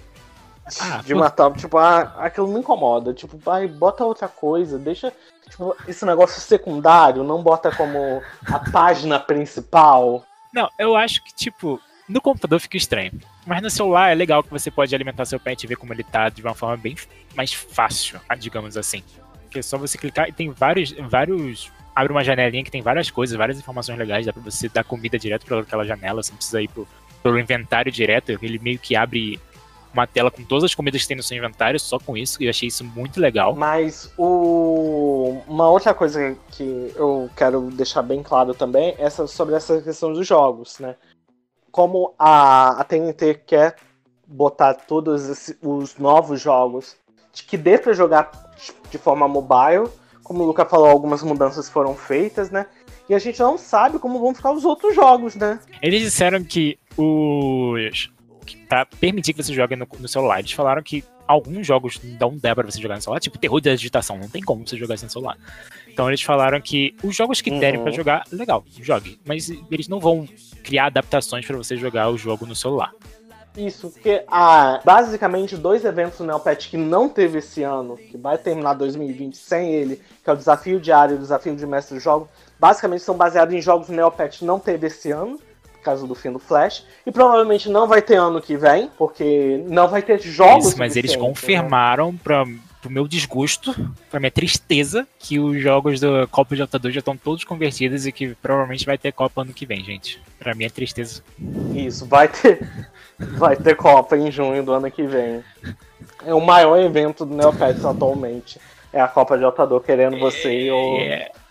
Ah, de matar, tipo, ah, aquilo me incomoda. Tipo, vai, bota outra coisa, deixa. Tipo, esse negócio secundário, não bota como a página principal. Não, eu acho que, tipo, no computador fica estranho. Mas no celular é legal que você pode alimentar seu pet e ver como ele tá de uma forma bem mais fácil, digamos assim. que é só você clicar e tem vários, vários abre uma janelinha que tem várias coisas, várias informações legais, dá pra você dar comida direto pra aquela janela, você não precisa ir pro, pelo inventário direto, ele meio que abre uma tela com todas as comidas que tem no seu inventário, só com isso, e eu achei isso muito legal. Mas o... uma outra coisa que eu quero deixar bem claro também é sobre essa questão dos jogos, né? Como a, a TNT quer botar todos os novos jogos que dê pra jogar de forma mobile, como o Luca falou, algumas mudanças foram feitas, né? E a gente não sabe como vão ficar os outros jogos, né? Eles disseram que os. Pra permitir que você jogue no, no celular, eles falaram que alguns jogos não dá pra você jogar no celular, tipo terror da digitação, não tem como você jogar sem celular. Então eles falaram que os jogos que derem uhum. para jogar, legal, jogue. Mas eles não vão criar adaptações para você jogar o jogo no celular. Isso, porque há basicamente dois eventos no Neopet que não teve esse ano, que vai terminar 2020 sem ele, que é o Desafio Diário e o Desafio de Mestre do Jogo, basicamente são baseados em jogos Neopet não teve esse ano, por causa do fim do Flash, e provavelmente não vai ter ano que vem, porque não vai ter jogos. Isso, mas eles né? confirmaram né? pra pro meu desgosto, pra minha tristeza, que os jogos do Copa de Altador já estão todos convertidos e que provavelmente vai ter Copa ano que vem, gente. Pra minha tristeza. Isso, vai ter. Vai ter Copa em junho do ano que vem. É o maior evento do Neopets atualmente. É a Copa de Altador querendo você é... ou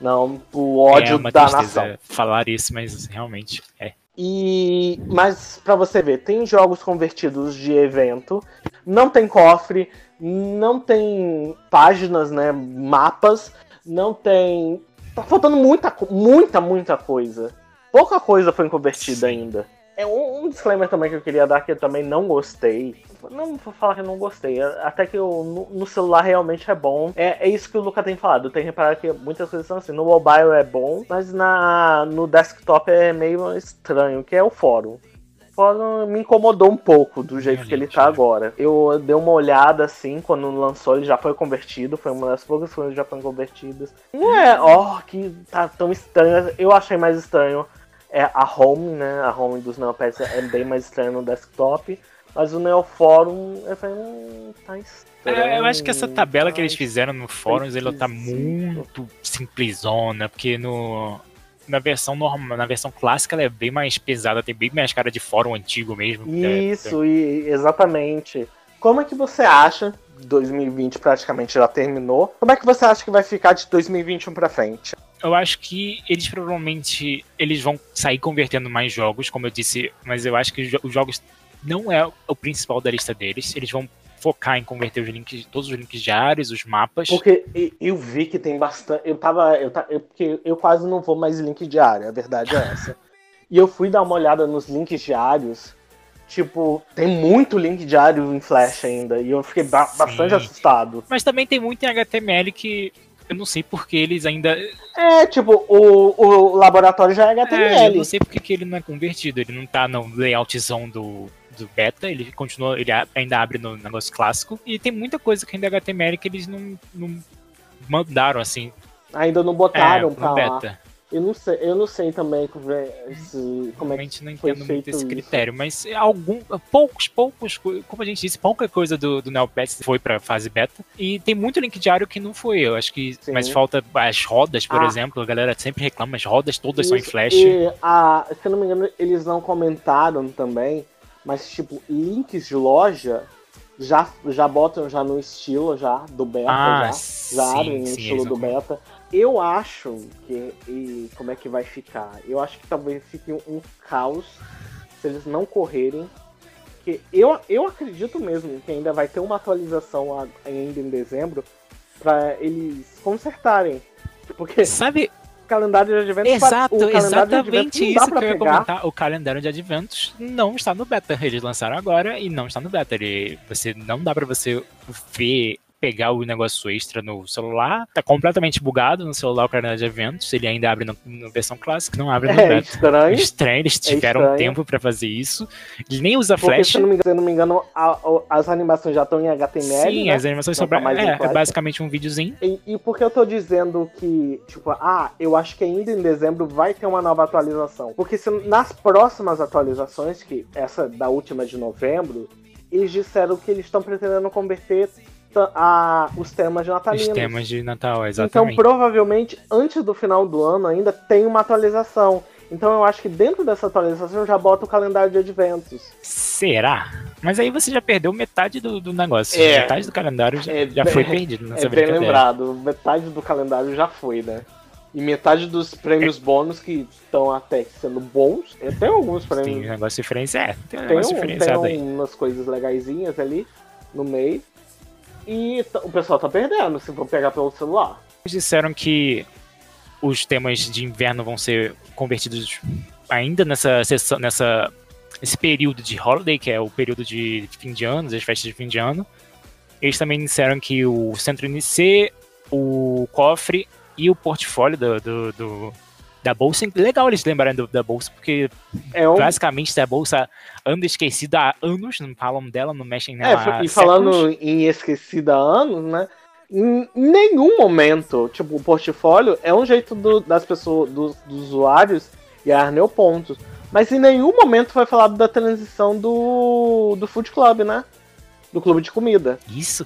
não, o ódio é da nação. falar isso, mas realmente é. E mas para você ver, tem jogos convertidos de evento, não tem cofre, não tem páginas, né, mapas, não tem tá faltando muita muita muita coisa. Pouca coisa foi convertida ainda. É um, um, disclaimer também que eu queria dar que eu também não gostei. Não vou falar que eu não gostei. Até que eu, no, no, celular realmente é bom. É, é isso que o Luca tem falado. Tem que reparar que muitas coisas são assim. No mobile é bom, mas na, no desktop é meio estranho, que é o fórum. O fórum me incomodou um pouco do jeito que ele tá agora. Eu dei uma olhada assim, quando lançou, ele já foi convertido. Foi uma das poucas coisas que já foram convertidas. Não é, ó, oh, que tá tão estranho. Eu achei mais estranho é a home, né? A home dos Neopets é bem mais estranha no desktop. Mas o Neoforum, eu falei, hum, tá estranho. É, eu acho que essa tabela que eles fizeram no fóruns, ela tá muito simplesona, porque no, na versão normal, na versão clássica ela é bem mais pesada, tem bem mais cara de fórum antigo mesmo. Isso, é, e, exatamente. Como é que você acha 2020 praticamente já terminou. Como é que você acha que vai ficar de 2021 para frente? Eu acho que eles provavelmente eles vão sair convertendo mais jogos, como eu disse, mas eu acho que os jogos não é o principal da lista deles. Eles vão focar em converter os links, todos os links diários, os mapas. Porque eu vi que tem bastante. Eu tava. Eu, eu, porque eu quase não vou mais link diário, a verdade é essa. e eu fui dar uma olhada nos links diários Tipo, tem muito link diário em Flash ainda. E eu fiquei ba Sim. bastante assustado. Mas também tem muito em HTML que eu não sei porque eles ainda. É, tipo, o, o laboratório já é HTML. É, eu não sei porque que ele não é convertido. Ele não tá no layoutzão do, do beta, ele continua, ele ainda abre no negócio clássico. E tem muita coisa que ainda é HTML que eles não, não mandaram assim. Ainda não botaram é, pra beta. Lá. Eu não sei, eu não sei também como é, se, como é que não entendo muito esse critério, mas algum, poucos, poucos, como a gente disse, pouca coisa do, do Neopets foi pra fase beta. E tem muito link diário que não foi. Eu acho que. Sim. Mas falta as rodas, por ah. exemplo. A galera sempre reclama, as rodas todas Isso, são em flash. E a, se eu não me engano, eles não comentaram também, mas tipo, links de loja já, já botam já no estilo já do beta, ah, já, já abrem no estilo do beta. Eu acho que. E como é que vai ficar? Eu acho que talvez fique um, um caos se eles não correrem. Que eu, eu acredito mesmo que ainda vai ter uma atualização ainda em dezembro para eles consertarem. Porque. Sabe, calendário de adventos. Exato, exatamente isso que eu ia comentar. O calendário de adventos não está no beta. Eles lançaram agora e não está no beta. Ele, você não dá para você ver pegar o negócio extra no celular. Tá completamente bugado no celular o calendário de eventos. Ele ainda abre na versão clássica, não abre no é beta. Estranho. estranho. Eles é tiveram é estranho. tempo para fazer isso. Ele nem usa Porque, flash. Se não me engano, não me engano a, a, as animações já estão em HTML. Sim, né? as animações são. Tá é, é basicamente um videozinho. E, e por que eu tô dizendo que, tipo, ah, eu acho que ainda em dezembro vai ter uma nova atualização? Porque se nas próximas atualizações, que essa da última de novembro, eles disseram que eles estão pretendendo converter a- os temas de Os natalinos. temas de Natal, Então, exatamente. provavelmente, antes do final do ano ainda tem uma atualização. Então, eu acho que dentro dessa atualização já bota o calendário de adventos. Será? Mas aí você já perdeu metade do, do negócio. É. Metade do calendário já, É já foi perdido nessa é bem lembrado, metade do calendário já foi, né? E metade dos prêmios bônus que estão até sendo bons. é, Tem alguns Tem um prêmios. negócio diferenciado. É, tem um Tem, negócio um, diferenciado tem aí. umas coisas legaisinhas ali no meio. E o pessoal tá perdendo se for pegar pelo celular. Eles disseram que os temas de inverno vão ser convertidos ainda nessa sessão, nessa esse período de holiday, que é o período de fim de ano, as festas de fim de ano. Eles também disseram que o Centro NC, o cofre e o portfólio do, do- do- da bolsa. Legal eles lembrarem do- da bolsa, porque É um, basicamente a bolsa anda esquecida há anos, não falam dela, não mexem é, nela há e falando séculos. em esquecida há anos, né? Em nenhum momento, tipo, o portfólio é um jeito do- das pessoas, dos, dos usuários ganhar neopontos. Mas em nenhum momento foi falado da transição do, do Food Club, né? Do clube de comida. Isso,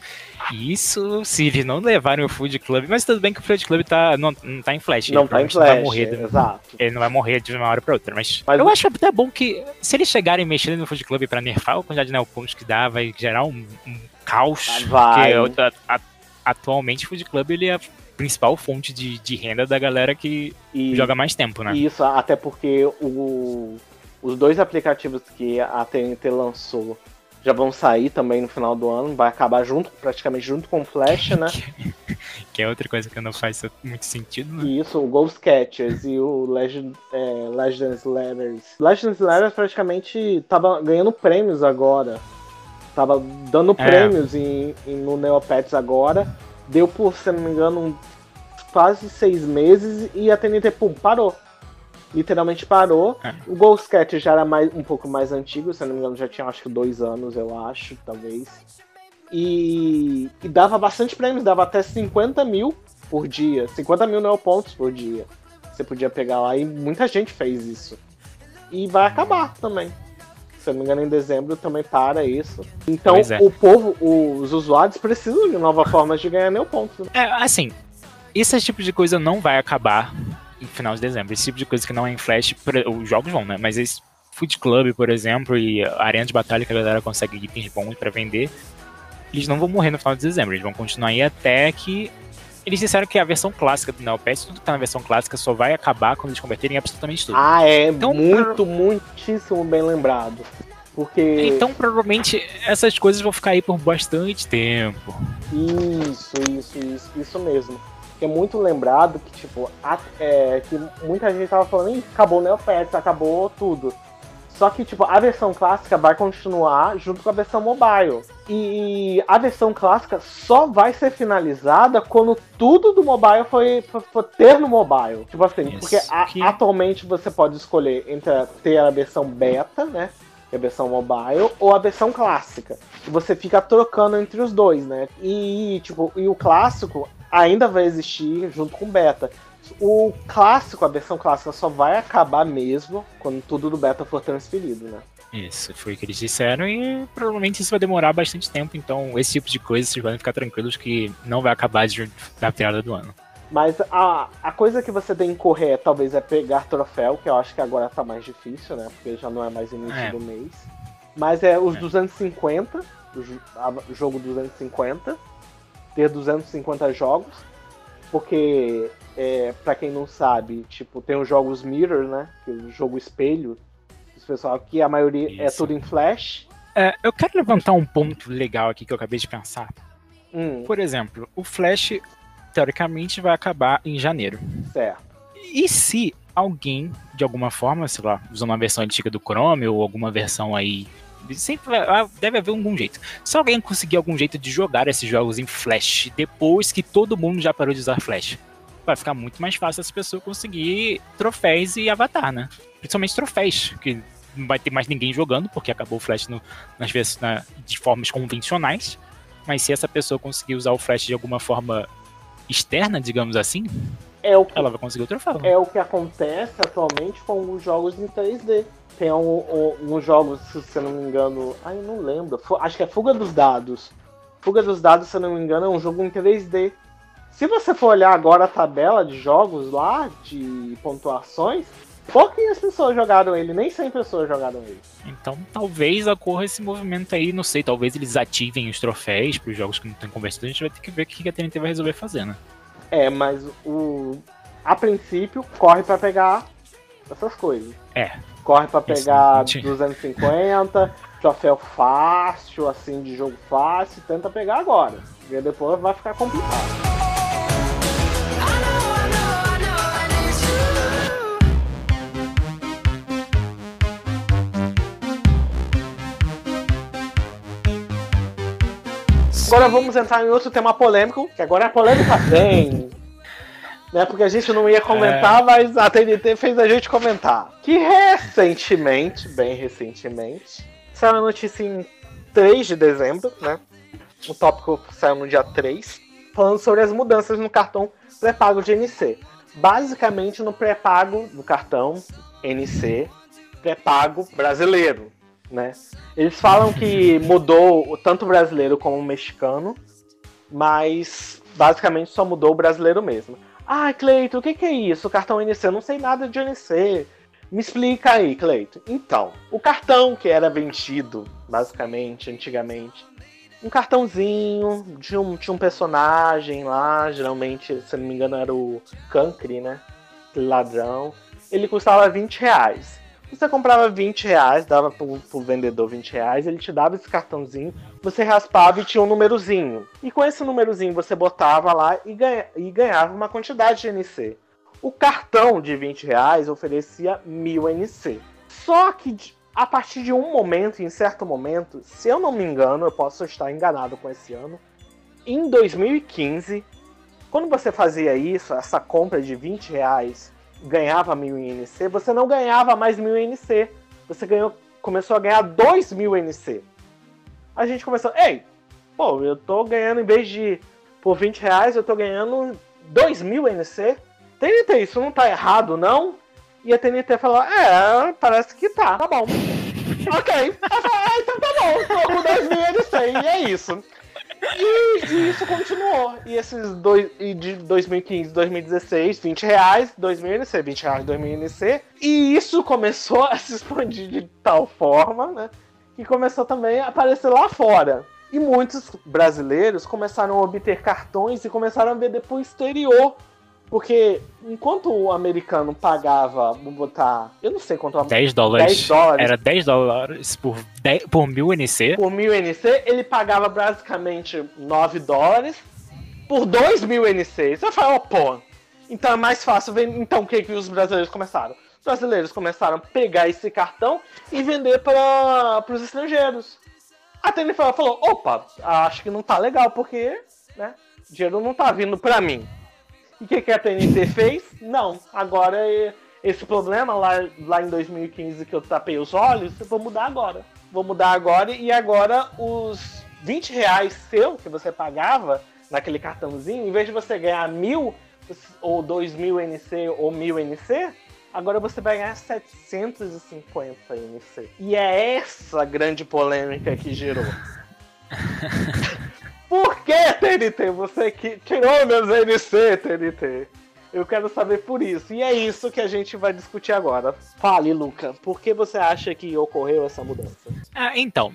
isso, se eles não levarem o Food Club, mas tudo bem que o Food Club tá, não, não tá em flash. não ele tá em provavelmente não vai flash, morrer exato. ele não vai morrer de uma hora pra outra, mas, Mas eu o- acho até bom que se eles chegarem mexendo no Food Club pra nerfar a quantidade de neopontos que dá, vai gerar um, um caos. Vai. Porque a- a- atualmente o Food Club ele é a principal fonte de, de renda da galera que E, joga mais tempo, né? Isso, até porque o, os dois aplicativos que a TNT lançou já vão sair também no final do ano, vai acabar junto, praticamente junto com o Flash, né? Que é outra coisa que não faz muito sentido, né? Isso, o Ghost Catchers e o Legend, é, Legends Letters. Legends Letters praticamente tava ganhando prêmios agora. Tava dando É. prêmios em, em- no Neopets agora. Deu por, se não me engano, um- quase seis meses e a TNT, pum, parou. Literalmente parou. É. O Ghost já era mais, um pouco mais antigo, se não me engano, já tinha acho que dois anos, eu acho, talvez. E, e dava bastante prêmios, dava até 50 mil por dia. 50 mil neopontos por dia. Você podia pegar lá e muita gente fez isso. E vai acabar também. Se eu não me engano, em dezembro também para isso. Então é. o povo, os usuários precisam de novas formas de ganhar neopontos. né? É, assim, esse tipo de coisa não vai acabar em final de dezembro. Esse tipo de coisa que não é em Flash, os jogos vão, né? Mas esse Food Club, por exemplo, e a Arena de Batalha que a galera consegue itens bons pra vender, eles não vão morrer no final de dezembro. Eles vão continuar aí até que. Eles disseram que a versão clássica do Neopets, tudo que tá na versão clássica, só vai acabar quando eles converterem absolutamente tudo. Ah, é Então, muito, muitíssimo bem lembrado. Porque Então, provavelmente, essas coisas vão ficar aí por bastante tempo. Isso, isso, isso, isso mesmo. Que é muito lembrado que, tipo, a- é, que muita gente tava falando, acabou o Neopets, acabou tudo. Só que, tipo, a versão clássica vai continuar junto com a versão mobile. E a versão clássica só vai ser finalizada quando tudo do mobile foi, for, for ter no mobile. Tipo assim, Isso, porque a- que- atualmente você pode escolher entre ter a versão beta, né? que é a versão mobile, ou a versão clássica. E você fica trocando entre os dois, né? E, tipo, e o clássico ainda vai existir junto com o beta. O clássico, a versão clássica, só vai acabar mesmo quando tudo do beta for transferido, né? Isso, foi o que eles disseram e provavelmente isso vai demorar bastante tempo, então esse tipo de coisa vocês podem ficar tranquilos que não vai acabar de, na virada do ano. Mas a, a coisa que você tem que correr, talvez, é pegar troféu, que eu acho que agora tá mais difícil, né? Porque já não é mais início É. do mês. Mas é os É. 250, o jo- a- o jogo 250, ter 250 jogos, porque, é, para quem não sabe, tipo, tem os jogos Mirror, né? Que é o jogo espelho, os pessoal que a maioria é Isso. tudo em Flash. É, eu quero levantar um ponto legal aqui que eu acabei de pensar. Hum, Por exemplo, o Flash, teoricamente, vai acabar em janeiro. certo. E se alguém, de alguma forma, sei lá, usando uma versão antiga do Chrome ou alguma versão aí. Sempre vai- ah, deve haver algum jeito. Se alguém conseguir algum jeito de jogar esses jogos em Flash depois que todo mundo já parou de usar Flash, vai ficar muito mais fácil essa pessoa conseguir troféus e avatar, né? Principalmente troféus, que não vai ter mais ninguém jogando, porque acabou o Flash no- nas vezes na- de formas convencionais. Mas se essa pessoa conseguir usar o Flash de alguma forma externa, digamos assim, É o que ela vai conseguir o troféu. é o que acontece atualmente com os jogos em 3D. Tem um, um, jogos, se eu não me engano, ai, eu não lembro. Acho que é Fuga dos Dados. Fuga dos Dados, se eu não me engano, é um jogo em 3D. Se você for olhar agora a tabela de jogos lá, de pontuações, pouquinhas pessoas jogaram ele, nem 100 pessoas jogaram ele. Então talvez ocorra esse movimento aí, não sei, talvez eles ativem os troféus para os jogos que não estão conversando, a gente vai ter que ver o que a TNT vai resolver fazer, né? É, mas o. A princípio, corre pra pegar essas coisas. É. Corre pra pegar Isso, 250, troféu fácil, assim, de jogo fácil, tenta pegar agora. Porque depois vai ficar complicado. Agora vamos entrar em outro tema polêmico, que agora a polêmica vem. Né, porque a gente não ia comentar, mas a TNT fez a gente comentar. Que recentemente, bem recentemente, saiu a notícia em 3 de dezembro, né? O tópico saiu no dia 3, falando sobre as mudanças no cartão pré-pago de NC. Basicamente no pré-pago do cartão NC, pré-pago brasileiro, né? Eles falam que mudou tanto o brasileiro como o mexicano, mas basicamente só mudou o brasileiro mesmo. Ah, Cleito, o que, que é isso? Cartão NC? Eu não sei nada de NC. Me explica aí, Cleito. Então, o cartão que era vendido, basicamente, antigamente, um cartãozinho de um, de um personagem lá, geralmente, se não me engano, era o Cancri, né? Ladrão. Ele custava 20 reais. Você comprava 20 reais, dava pro, pro vendedor 20 reais, ele te dava esse cartãozinho, você raspava e tinha um númerozinho. E com esse númerozinho você botava lá e, ganha, e ganhava uma quantidade de NC. O cartão de 20 reais oferecia 1000 NC. Só que a partir de um momento, em certo momento, se eu não me engano, eu posso estar enganado com esse ano, em 2015, quando você fazia isso, essa compra de 20 reais, ganhava 1000 em NC, você não ganhava mais 1000 em NC. Você ganhou, começou a ganhar 2000 NC. A gente começou, ei, pô, eu tô ganhando, em vez de por 20 reais, eu tô ganhando 2000 NC. TNT, isso não tá errado, não? E a TNT falou, é, parece que tá, tá bom. ok. Ah, então tá bom, tô com 2000 NC, e é isso. E, e isso continuou. E esses dois. E de 2015, 2016, 20 reais, 2000 NC, 20 reais, 2000 NC. E isso começou a se expandir de tal forma, né? Que começou também a aparecer lá fora. E muitos brasileiros começaram a obter cartões e começaram a vender pro exterior. Porque enquanto o americano pagava, vou botar. Eu não sei quanto 10 dólares. 10 dólares. Era 10 dólares por, 10, por mil NC. por 1000 NC, ele pagava basicamente 9 dólares por 2000 NC. Você fala, ó, pô, então é mais fácil vender. Então o que, que os brasileiros começaram? Os brasileiros começaram a pegar esse cartão e vender para os estrangeiros. A TNT falou, opa, acho que não tá legal, porque né, o dinheiro não tá vindo para mim. E o que, que a TNT fez? Não, agora esse problema lá, lá em 2015 que eu tapei os olhos, eu vou mudar agora. Vou mudar agora e agora os 20 reais seu que você pagava naquele cartãozinho, em vez de você ganhar mil ou 2 mil NC ou 1000 NC, agora você vai ganhar 750 NC. E é essa grande polêmica que gerou. Por que, TNT? Você que tirou meus NC, TNT. Eu quero saber por isso. E é isso que a gente vai discutir agora. Fale, Luca. Por que você acha que ocorreu essa mudança? Ah, então.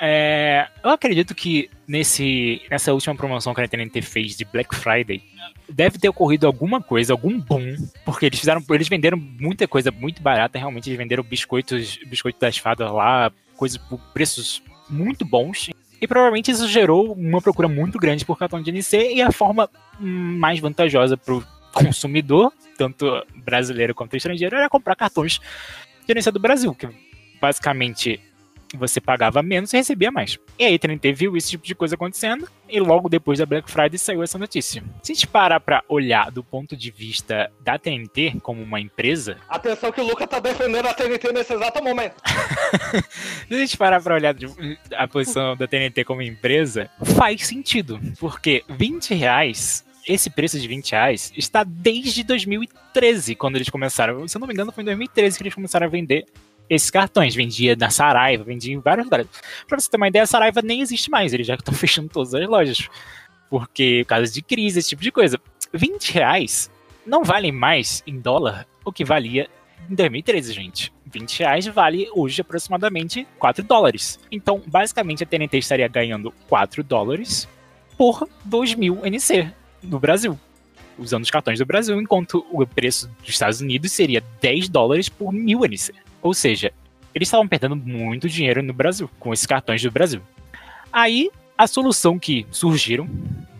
é, eu acredito que nesse, nessa última promoção que a TNT fez de Black Friday, deve ter ocorrido alguma coisa, algum boom, porque eles fizeram, eles venderam muita coisa muito barata, realmente eles venderam biscoitos, biscoito das fadas lá, coisas por preços muito bons. E provavelmente isso gerou uma procura muito grande por cartão de NC e a forma mais vantajosa para o consumidor, tanto brasileiro quanto estrangeiro, era comprar cartões de NC do Brasil, que basicamente você pagava menos e recebia mais. E aí a TNT viu esse tipo de coisa acontecendo e logo depois da Black Friday saiu essa notícia. Se a gente parar pra olhar do ponto de vista da TNT como uma empresa, Atenção que o Luca tá defendendo a TNT nesse exato momento. se a gente parar pra olhar a posição da TNT como empresa, faz sentido. Porque 20 reais, esse preço de 20 reais, está desde 2013, quando eles começaram. Se eu não me engano, foi em 2013 que eles começaram a vender esses cartões. Vendia na Saraiva, vendia em vários lugares. Pra você ter uma ideia, a Saraiva nem existe mais, eles já estão fechando todas as lojas. Porque, por causa de crise, esse tipo de coisa. 20 reais não vale mais em dólar o que valia em 2013, gente. 20 reais vale hoje aproximadamente 4 dólares. Então, basicamente, a TNT estaria ganhando 4 dólares por 2 mil NC no Brasil. Usando os cartões do Brasil, enquanto o preço dos Estados Unidos seria 10 dólares por mil NC. Ou seja, eles estavam perdendo muito dinheiro no Brasil, com esses cartões do Brasil. Aí, a solução que surgiram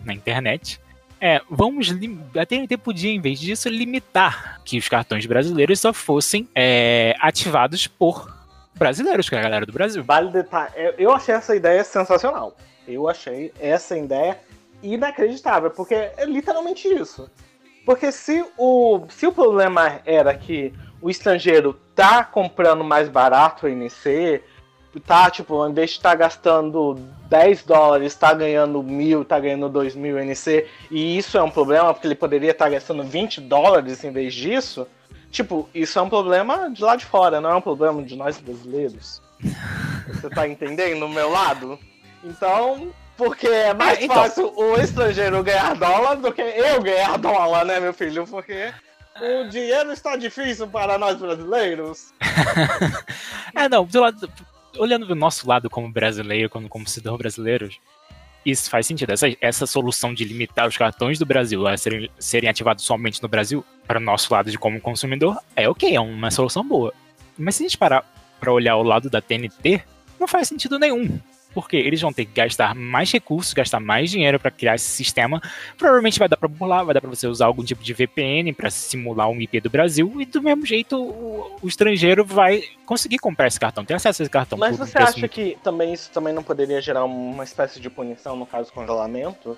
na internet é, vamos. A TNT podia, em vez disso, limitar que os cartões brasileiros só fossem é, ativados por brasileiros, que é a galera do Brasil. Vale detalhe. Eu achei essa ideia sensacional. Eu achei essa ideia inacreditável, porque é literalmente isso. Porque se o, se o problema era que o estrangeiro tá comprando mais barato o NC, tá, tipo, em vez de estar tá gastando 10 dólares, tá ganhando mil, tá ganhando 2 mil NC, e isso é um problema, porque ele poderia estar tá gastando 20 dólares em vez disso, tipo, isso é um problema de lá de fora, não é um problema de nós brasileiros. Você tá entendendo o meu lado? Então, porque é mais é, então... fácil o estrangeiro ganhar dólar do que eu ganhar dólar, né, meu filho? Porque o dinheiro está difícil para nós brasileiros. é, não, do lado, olhando do nosso lado como brasileiro, como, como cidadão brasileiro, isso faz sentido. Essa, essa solução de limitar os cartões do Brasil a serem, serem ativados somente no Brasil, para o nosso lado de como consumidor, é ok, é uma solução boa. Mas se a gente parar para olhar o lado da TNT, não faz sentido nenhum. Porque eles vão ter que gastar mais recursos, gastar mais dinheiro para criar esse sistema. Provavelmente vai dar para burlar, vai dar para você usar algum tipo de VPN para simular um IP do Brasil e do mesmo jeito o, o, estrangeiro vai conseguir comprar esse cartão, ter acesso a esse cartão. Mas você acha muito... que também isso também não poderia gerar uma espécie de punição no caso congelamento?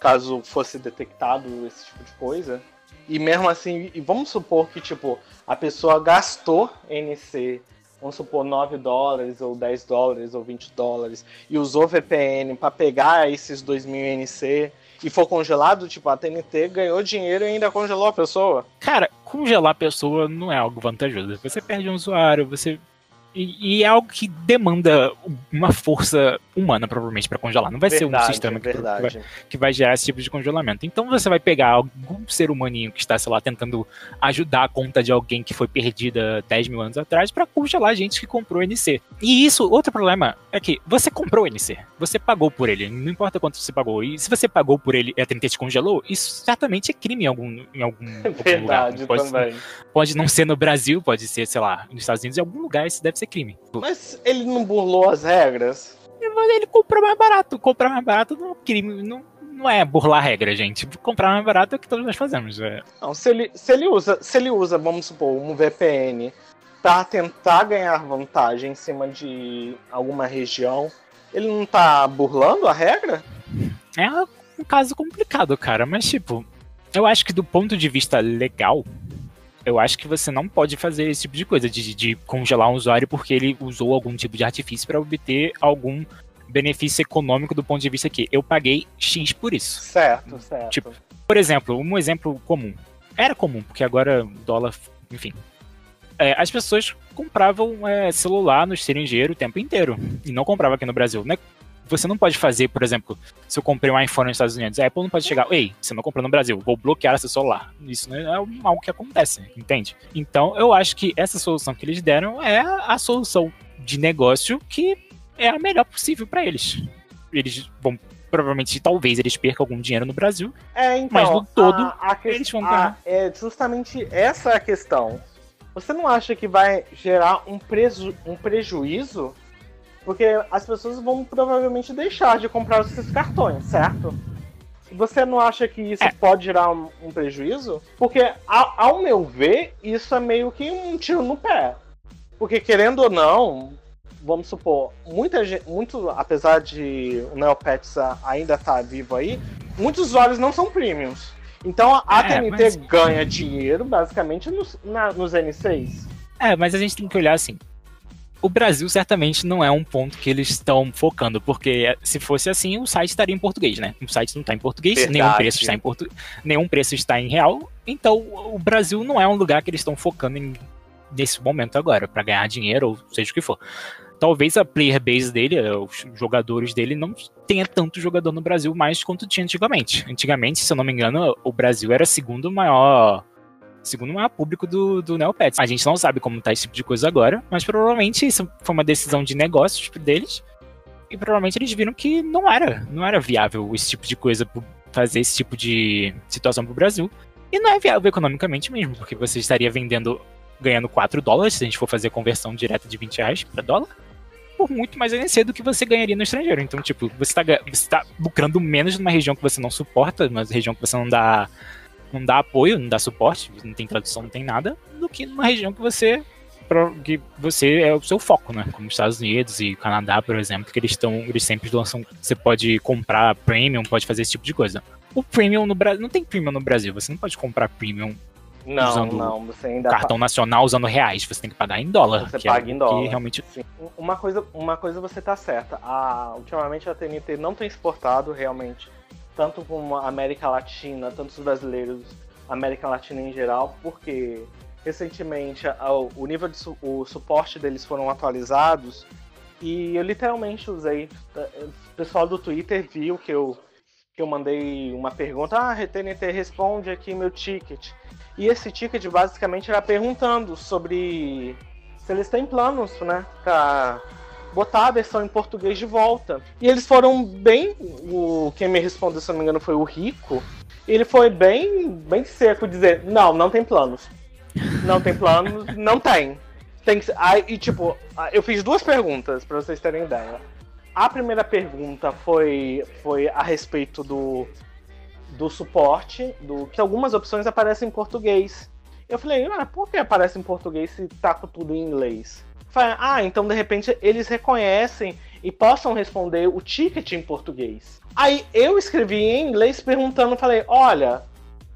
Caso fosse detectado esse tipo de coisa? E mesmo assim, vamos supor que tipo a pessoa gastou NC vamos supor, 9 dólares, ou 10 dólares, ou 20 dólares, e usou VPN para pegar esses 2000 NC e for congelado, tipo, a TNT ganhou dinheiro e ainda congelou a pessoa. Cara, congelar a pessoa não é algo vantajoso. Você perde um usuário, você e, e, é algo que demanda uma força humana, provavelmente, para congelar. Não vai verdade, ser um sistema que, que, vai, que, vai, gerar esse tipo de congelamento. Então você vai pegar algum ser humaninho que está, sei lá, tentando ajudar a conta de alguém que foi perdida 10 mil anos atrás para congelar gente que comprou NC. E isso, outro problema é que você comprou NC, você pagou por ele, não importa quanto você pagou. E se você pagou por ele e a TNT te congelou, isso certamente é crime em algum, em algum, verdade, algum lugar. Pode, pode não ser no Brasil, pode ser, sei lá, nos Estados Unidos, em algum lugar isso deve ser crime. Mas ele não burlou as regras? Ele comprou mais barato. Comprar mais barato não é crime. Não, não é burlar a regra, gente. Comprar mais barato é o que todos nós fazemos. É. Não, se ele, se ele usa, se ele usa, vamos supor, um VPN para tentar ganhar vantagem em cima de alguma região, ele não tá burlando a regra? É um caso complicado, cara, mas tipo, eu acho que do ponto de vista legal, eu acho que você não pode fazer esse tipo de coisa, de, de congelar um usuário porque ele usou algum tipo de artifício para obter algum benefício econômico do ponto de vista que eu paguei X por isso. Certo, certo. Tipo, por exemplo, um exemplo comum. Era comum, porque agora o dólar, enfim. É, as pessoas compravam é, celular no estrangeiro o tempo inteiro. E não comprava aqui no Brasil. Né? Você não pode fazer, por exemplo, se eu comprei um iPhone nos Estados Unidos, a Apple não pode chegar, ei, você não comprou no Brasil, vou bloquear seu celular. Isso não é algo que acontece, entende? Então, eu acho que essa solução que eles deram é a solução de negócio que é a melhor possível para eles. Eles vão provavelmente talvez eles percam algum dinheiro no Brasil. É, então, mas no todo a, a eles vão ganhar. É justamente essa a questão. Você não acha que vai gerar um, um prejuízo porque as pessoas vão provavelmente deixar de comprar esses cartões, certo? Você não acha que isso é. pode gerar um, um prejuízo? Porque, ao, ao, meu ver, isso é meio que um tiro no pé. Porque, querendo ou não, vamos supor, muita gente, muito, apesar de o Neopets ainda estar tá vivo aí, muitos usuários não são premiums. Então a é, TNT mas... ganha dinheiro basicamente nos, na, nos N6. É, mas a gente tem que olhar assim o Brasil certamente não é um ponto que eles estão focando, porque se fosse assim, o site estaria em português, né? O site não está em português, Verdade. nenhum preço está em português, nenhum preço está em real. Então, o Brasil não é um lugar que eles estão focando em nesse momento agora, para ganhar dinheiro ou seja o que for. Talvez a player base dele, eh, os jogadores dele, não tenha tanto jogador no Brasil mais quanto tinha antigamente. Antigamente, se eu não me engano, o Brasil era o segundo maior segundo maior público do, do Neopets. A gente não sabe como tá esse tipo de coisa agora, mas provavelmente isso foi uma decisão de negócios deles. E provavelmente eles viram que não era, não era viável esse tipo de coisa, fazer esse tipo de situação pro Brasil. E não é viável economicamente mesmo, porque você estaria vendendo, ganhando 4 dólares, se a gente for fazer conversão direta de 20 reais para dólar por muito mais NC do que você ganharia no estrangeiro. Então, tipo, você está você tá lucrando menos numa região que você não suporta, numa região que você não dá, não dá apoio, não dá suporte, não tem tradução, não tem nada, do que numa região que você que você é o seu foco, né? Como os Estados Unidos e Canadá, por exemplo, que eles estão, eles sempre lançam, você pode comprar premium, pode fazer esse tipo de coisa. O premium no Brasil, não tem premium no Brasil, você não pode comprar premium não, usando não, você ainda cartão nacional usando reais, você tem que pagar em dólar. Você paga é em dólar. Realmente... Sim. Uma coisa, uma coisa você tá certa. A, ultimamente a TNT não tem exportado realmente, tanto como a América Latina, tanto os brasileiros, América Latina em geral, porque recentemente o nível de su, o suporte deles foram atualizados e eu literalmente usei. O pessoal do Twitter viu que eu que eu mandei uma pergunta, ah, TNT responde aqui meu ticket. E esse ticket basicamente era perguntando sobre se eles têm planos, né, botar a versão em português de volta. E eles foram bem. O, quem me respondeu, se não me engano, foi o Rico. Ele foi bem, bem seco dizer: não, não tem planos. Não tem planos, não tem. tem que, aí, e tipo, eu fiz duas perguntas para vocês terem ideia. A primeira pergunta foi, foi a respeito do do suporte, do que algumas opções aparecem em português. Eu falei, ah, por que aparece em português se tá com tudo em inglês? Falei, ah, então de repente eles reconhecem e possam responder o ticket em português. Aí eu escrevi em inglês perguntando, falei, olha,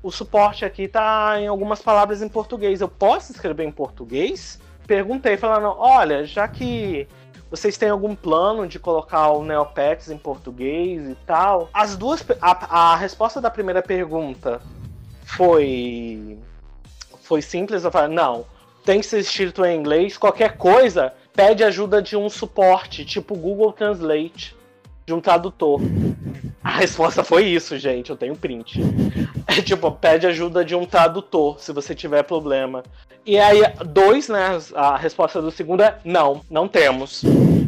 o suporte aqui tá em algumas palavras em português, eu posso escrever em português? Perguntei, falando, olha, já que vocês têm algum plano de colocar o Neopets em português e tal? As duas. A, a resposta da primeira pergunta foi. Foi simples. Eu falei, não, tem que ser escrito em inglês. Qualquer coisa, pede ajuda de um suporte, tipo Google Translate, de um tradutor. A resposta foi isso, gente. Eu tenho print. É tipo, pede ajuda de um tradutor se você tiver problema. E aí, dois, né? A resposta do segundo é não, não temos.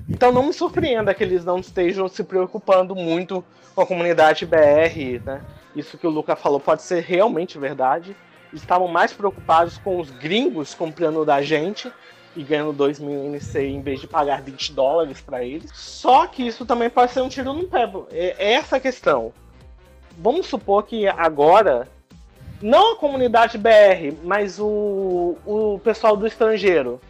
Então não me surpreenda que eles não estejam se preocupando muito com a comunidade BR, né? Isso que o Luca falou pode ser realmente verdade. Estavam mais preocupados com os gringos comprando da gente e ganhando 2 mil NC em vez de pagar 20 dólares para eles. Só que isso também pode ser um tiro no pé. É essa a questão. Vamos supor que agora, não a comunidade BR, mas o, o pessoal do estrangeiro,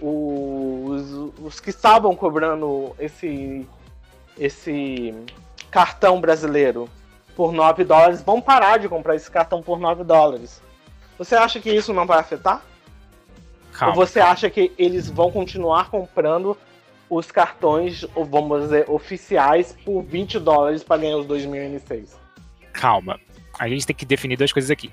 os, os que estavam cobrando esse, esse cartão brasileiro por 9 dólares, vão parar de comprar esse cartão por 9 dólares. Você acha que isso não vai afetar? Calma. Ou você acha que eles vão continuar comprando os cartões, ou vamos dizer, oficiais por 20 dólares para ganhar os 2006? Calma. A gente tem que definir duas coisas aqui.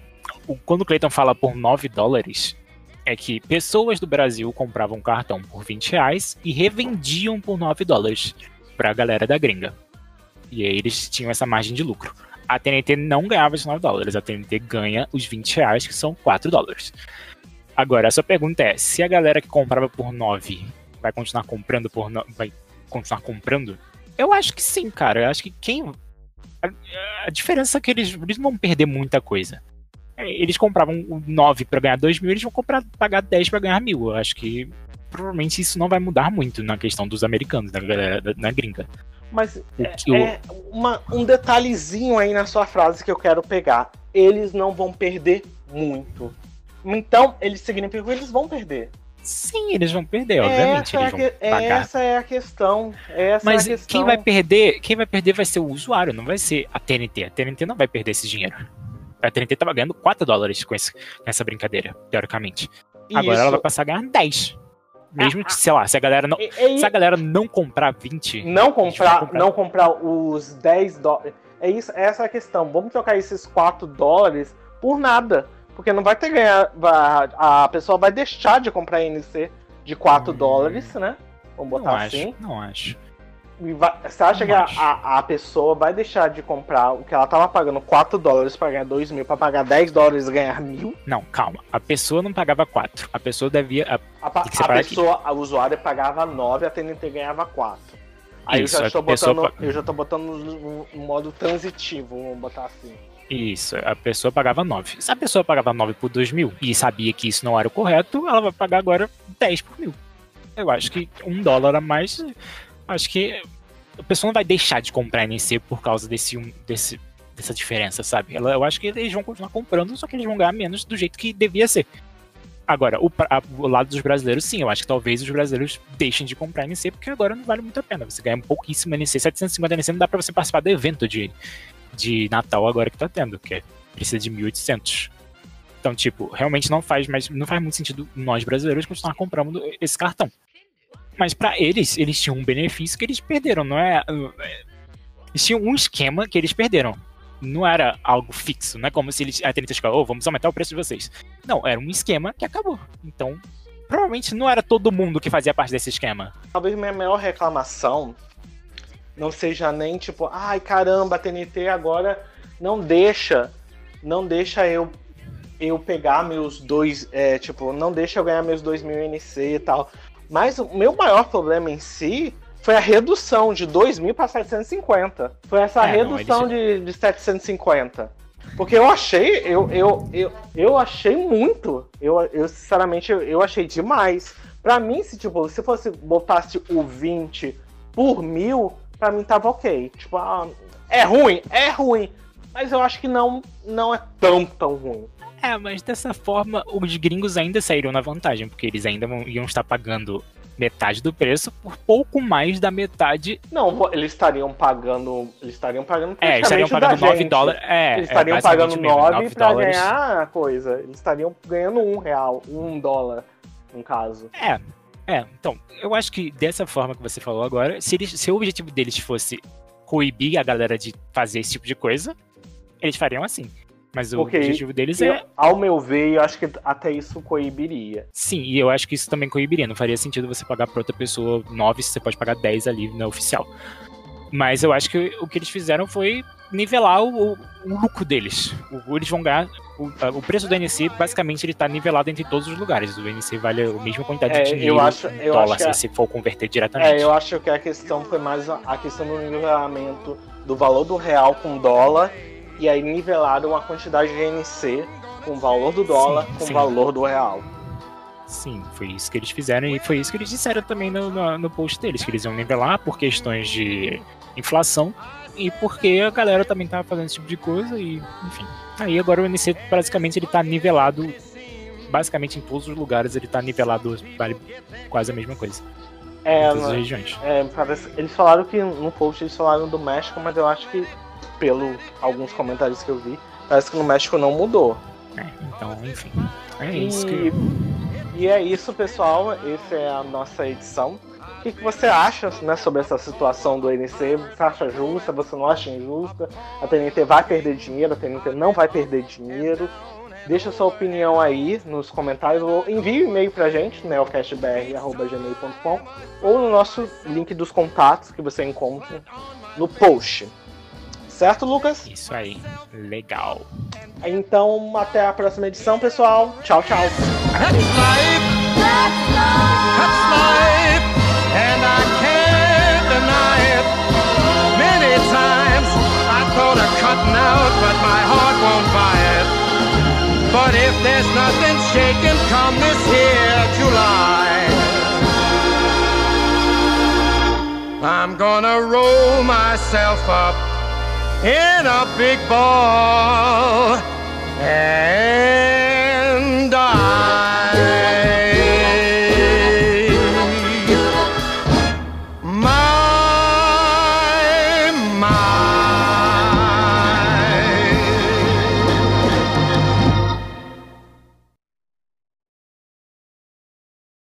Quando o Clayton fala por 9 dólares, é que pessoas do Brasil compravam cartão por 20 reais e revendiam por 9 dólares para a galera da gringa. E aí eles tinham essa margem de lucro. A TNT não ganhava os 9 dólares, a TNT ganha os 20 reais, que são 4 dólares. Agora, a sua pergunta é: se a galera que comprava por 9 vai continuar comprando por no... vai continuar comprando? Eu acho que sim, cara. Eu acho que quem. A, a diferença é que eles, eles vão perder muita coisa. É, eles compravam 9 para ganhar 2 mil, eles vão comprar, pagar 10 para ganhar mil. Eu acho que provavelmente isso não vai mudar muito na questão dos americanos, da galera na gringa. Mas é, é uma, um detalhezinho aí na sua frase que eu quero pegar. Eles não vão perder muito. Então, eles significam que eles vão perder. Sim, eles vão perder, obviamente. Essa, é, pagar. essa é a questão. Mas é a questão. quem vai perder, quem vai perder vai ser o usuário, não vai ser a TNT. A TNT não vai perder esse dinheiro. A TNT tava ganhando 4 dólares com, esse, essa brincadeira, teoricamente. Agora Isso. ela vai passar a ganhar 10. Mesmo que, sei lá, se a galera não, E- se a galera não comprar 20, não comprar, comprar. não comprar os 10 dólares. É isso, essa é a questão. Vamos trocar esses 4 dólares por nada. porque não vai ter ganhar. a pessoa vai deixar de comprar NC de 4 Hum. dólares, né? Vamos Não botar acho, assim. não acho. Você acha que a, a, a pessoa vai deixar de comprar o que ela tava pagando 4 dólares pra ganhar 2 mil, pra pagar 10 dólares e ganhar mil? Não, calma. A pessoa não pagava 4. A pessoa devia. a- A, a separar aqui. pessoa, a usuária pagava 9, a TNT ganhava 4. Aí Isso, eu já estou pessoa botando, pa- eu já tô botando no, no modo transitivo, vamos botar assim. Isso, a pessoa pagava 9. Se a pessoa pagava 9 por 2 mil e sabia que isso não era o correto, ela vai pagar agora 10 por mil. Eu acho que um dólar a mais. Acho que a pessoa não vai deixar de comprar NC por causa desse, desse, dessa diferença, sabe? Ela, eu acho que eles vão continuar comprando, só que eles vão ganhar menos do jeito que devia ser. Agora, o, a- o lado dos brasileiros, sim, eu acho que talvez os brasileiros deixem de comprar NC, porque agora não vale muito a pena. Você ganha pouquíssimo NC, 750 NC não dá pra você participar do evento de, de Natal agora que tá tendo, que é, precisa de 1.800. Então, tipo, realmente não faz mais, não faz muito sentido nós brasileiros continuar comprando esse cartão. Mas pra eles, eles tinham um benefício que eles perderam, não é? Eles tinham um esquema que eles perderam. Não era algo fixo, não é como se eles, a TNT chegou, oh, vamos aumentar o preço de vocês. Não, era um esquema que acabou. Então, provavelmente não era todo mundo que fazia parte desse esquema. Talvez minha maior reclamação não seja nem tipo, ai caramba, a TNT agora não deixa, não deixa eu eu pegar meus dois, é, tipo, não deixa eu ganhar meus 2 mil NC e tal. Mas o meu maior problema em si foi a redução de 2 mil para 750. Foi essa É, não, redução de, de 750. Porque eu achei, eu, eu, eu, eu achei muito. Eu, eu sinceramente, eu, eu achei demais. Pra mim, se tipo, se fosse botasse o 20 por mil, pra mim tava ok. Tipo, ah, é ruim, é ruim. Mas eu acho que não, não é tão, tão ruim. É, mas dessa forma, os gringos ainda saíram na vantagem, porque eles ainda iam estar pagando metade do preço por pouco mais da metade. Não, eles estariam pagando. Eles estariam pagando É, eles estariam pagando da 9 gente. dólares. É, Eles é estariam basicamente pagando mesmo, 9 9 pra dólares. ganhar a coisa. Eles estariam ganhando um real, um dólar, no caso. É, é. Então, eu acho que dessa forma que você falou agora, se, eles, se o objetivo deles fosse coibir a galera de fazer esse tipo de coisa, eles fariam assim. Mas o Porque objetivo deles Eu- é. ao meu ver, eu acho que até isso coibiria. Sim, e eu acho que isso também coibiria. Não faria sentido você pagar pra outra pessoa 9 se você pode pagar 10 ali na oficial. Mas eu acho que o que eles fizeram foi nivelar o, o- o lucro deles. O, eles vão ganhar. O, o preço do NC, basicamente, ele tá nivelado entre todos os lugares. O NC vale a mesma quantidade É, de eu dinheiro acho- em eu dólar, acho que se for converter diretamente. É, eu acho que a questão foi mais a a questão do nivelamento do valor do real com dólar. E aí nivelaram a quantidade de NC com o valor do dólar Sim, com o valor do real. Sim, foi isso que eles fizeram e foi isso que eles disseram também no, no, no post deles, que eles iam nivelar por questões de inflação e porque a galera também tava fazendo esse tipo de coisa e, enfim. Aí agora o NC basicamente ele tá nivelado, basicamente em todos os lugares ele tá nivelado, vale quase a mesma coisa. É, em todas as regiões. É, parece- eles falaram que no post eles falaram do México, mas eu acho que, pelo alguns comentários que eu vi, parece que no México não mudou. É, então, enfim. É E, isso que. e é isso, pessoal. Essa é a nossa edição. O que, que você acha né, sobre essa situação do NC? Você acha justa? Você não acha injusta? A TNT vai perder dinheiro? A TNT não vai perder dinheiro? Deixa sua opinião aí nos comentários ou envie um e-mail pra gente, neocastbr.gmail.com ou no nosso link dos contatos que você encontra no post. Certo, Lucas? Isso aí. Legal. Então, até a próxima edição, pessoal. Tchau, tchau. That's life. That's life. And I can't deny it. Many times I thought of cutting out, but my heart won't buy it. But if there's nothing shaking come this here July, I'm gonna roll myself up in a big ball and die.